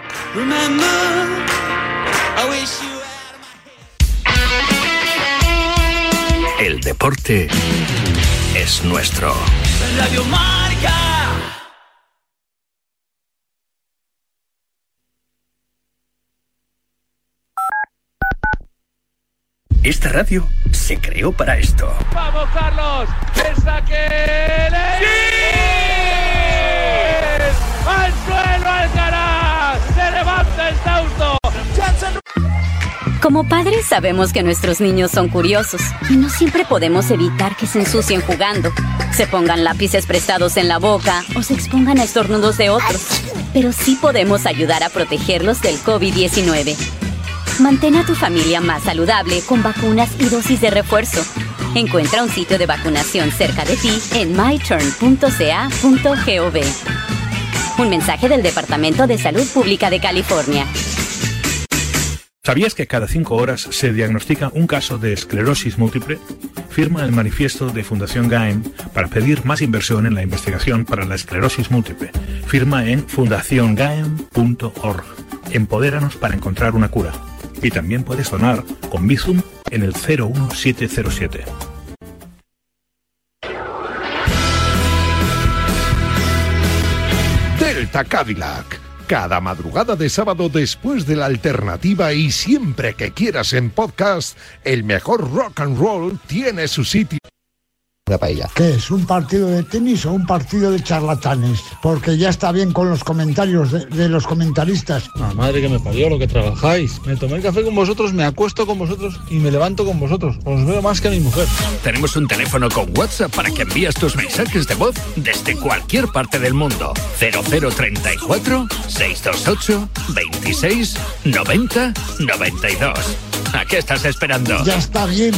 El deporte es nuestro. Radio Marca. Esta radio se creó para esto. ¡Vamos, Carlos! ¡El saque! ¡Al suelo, Alcaraz! ¡Se levanta el! Como padres sabemos que nuestros niños son curiosos y no siempre podemos evitar que se ensucien jugando, se pongan lápices prestados en la boca o se expongan a estornudos de otros. Pero sí podemos ayudar a protegerlos del COVID-19. Mantén a tu familia más saludable con vacunas y dosis de refuerzo. Encuentra un sitio de vacunación cerca de ti en myturn.ca.gov. Un mensaje del Departamento de Salud Pública de California. ¿Sabías que cada cinco horas se diagnostica un caso de esclerosis múltiple? Firma el manifiesto de Fundación GAEM para pedir más inversión en la investigación para la esclerosis múltiple. Firma en fundaciongaem.org. Empodéranos para encontrar una cura. Y también puedes donar con Bizum en el 01707. Delta Cadillac. Cada madrugada de sábado después de la alternativa y siempre que quieras en podcast, el mejor rock and roll tiene su sitio. Una paella. ¿Qué es? ¿Un partido de tenis o un partido de charlatanes? Porque ya está bien con los comentarios de, de los comentaristas. La madre que me parió lo que trabajáis. Me tomé el café con vosotros, me acuesto con vosotros y me levanto con vosotros. Os veo más que a mi mujer. Tenemos un teléfono con WhatsApp para que envíes tus mensajes de voz desde cualquier parte del mundo. 0034 628 26 90 92. ¿A qué estás esperando? Ya está bien.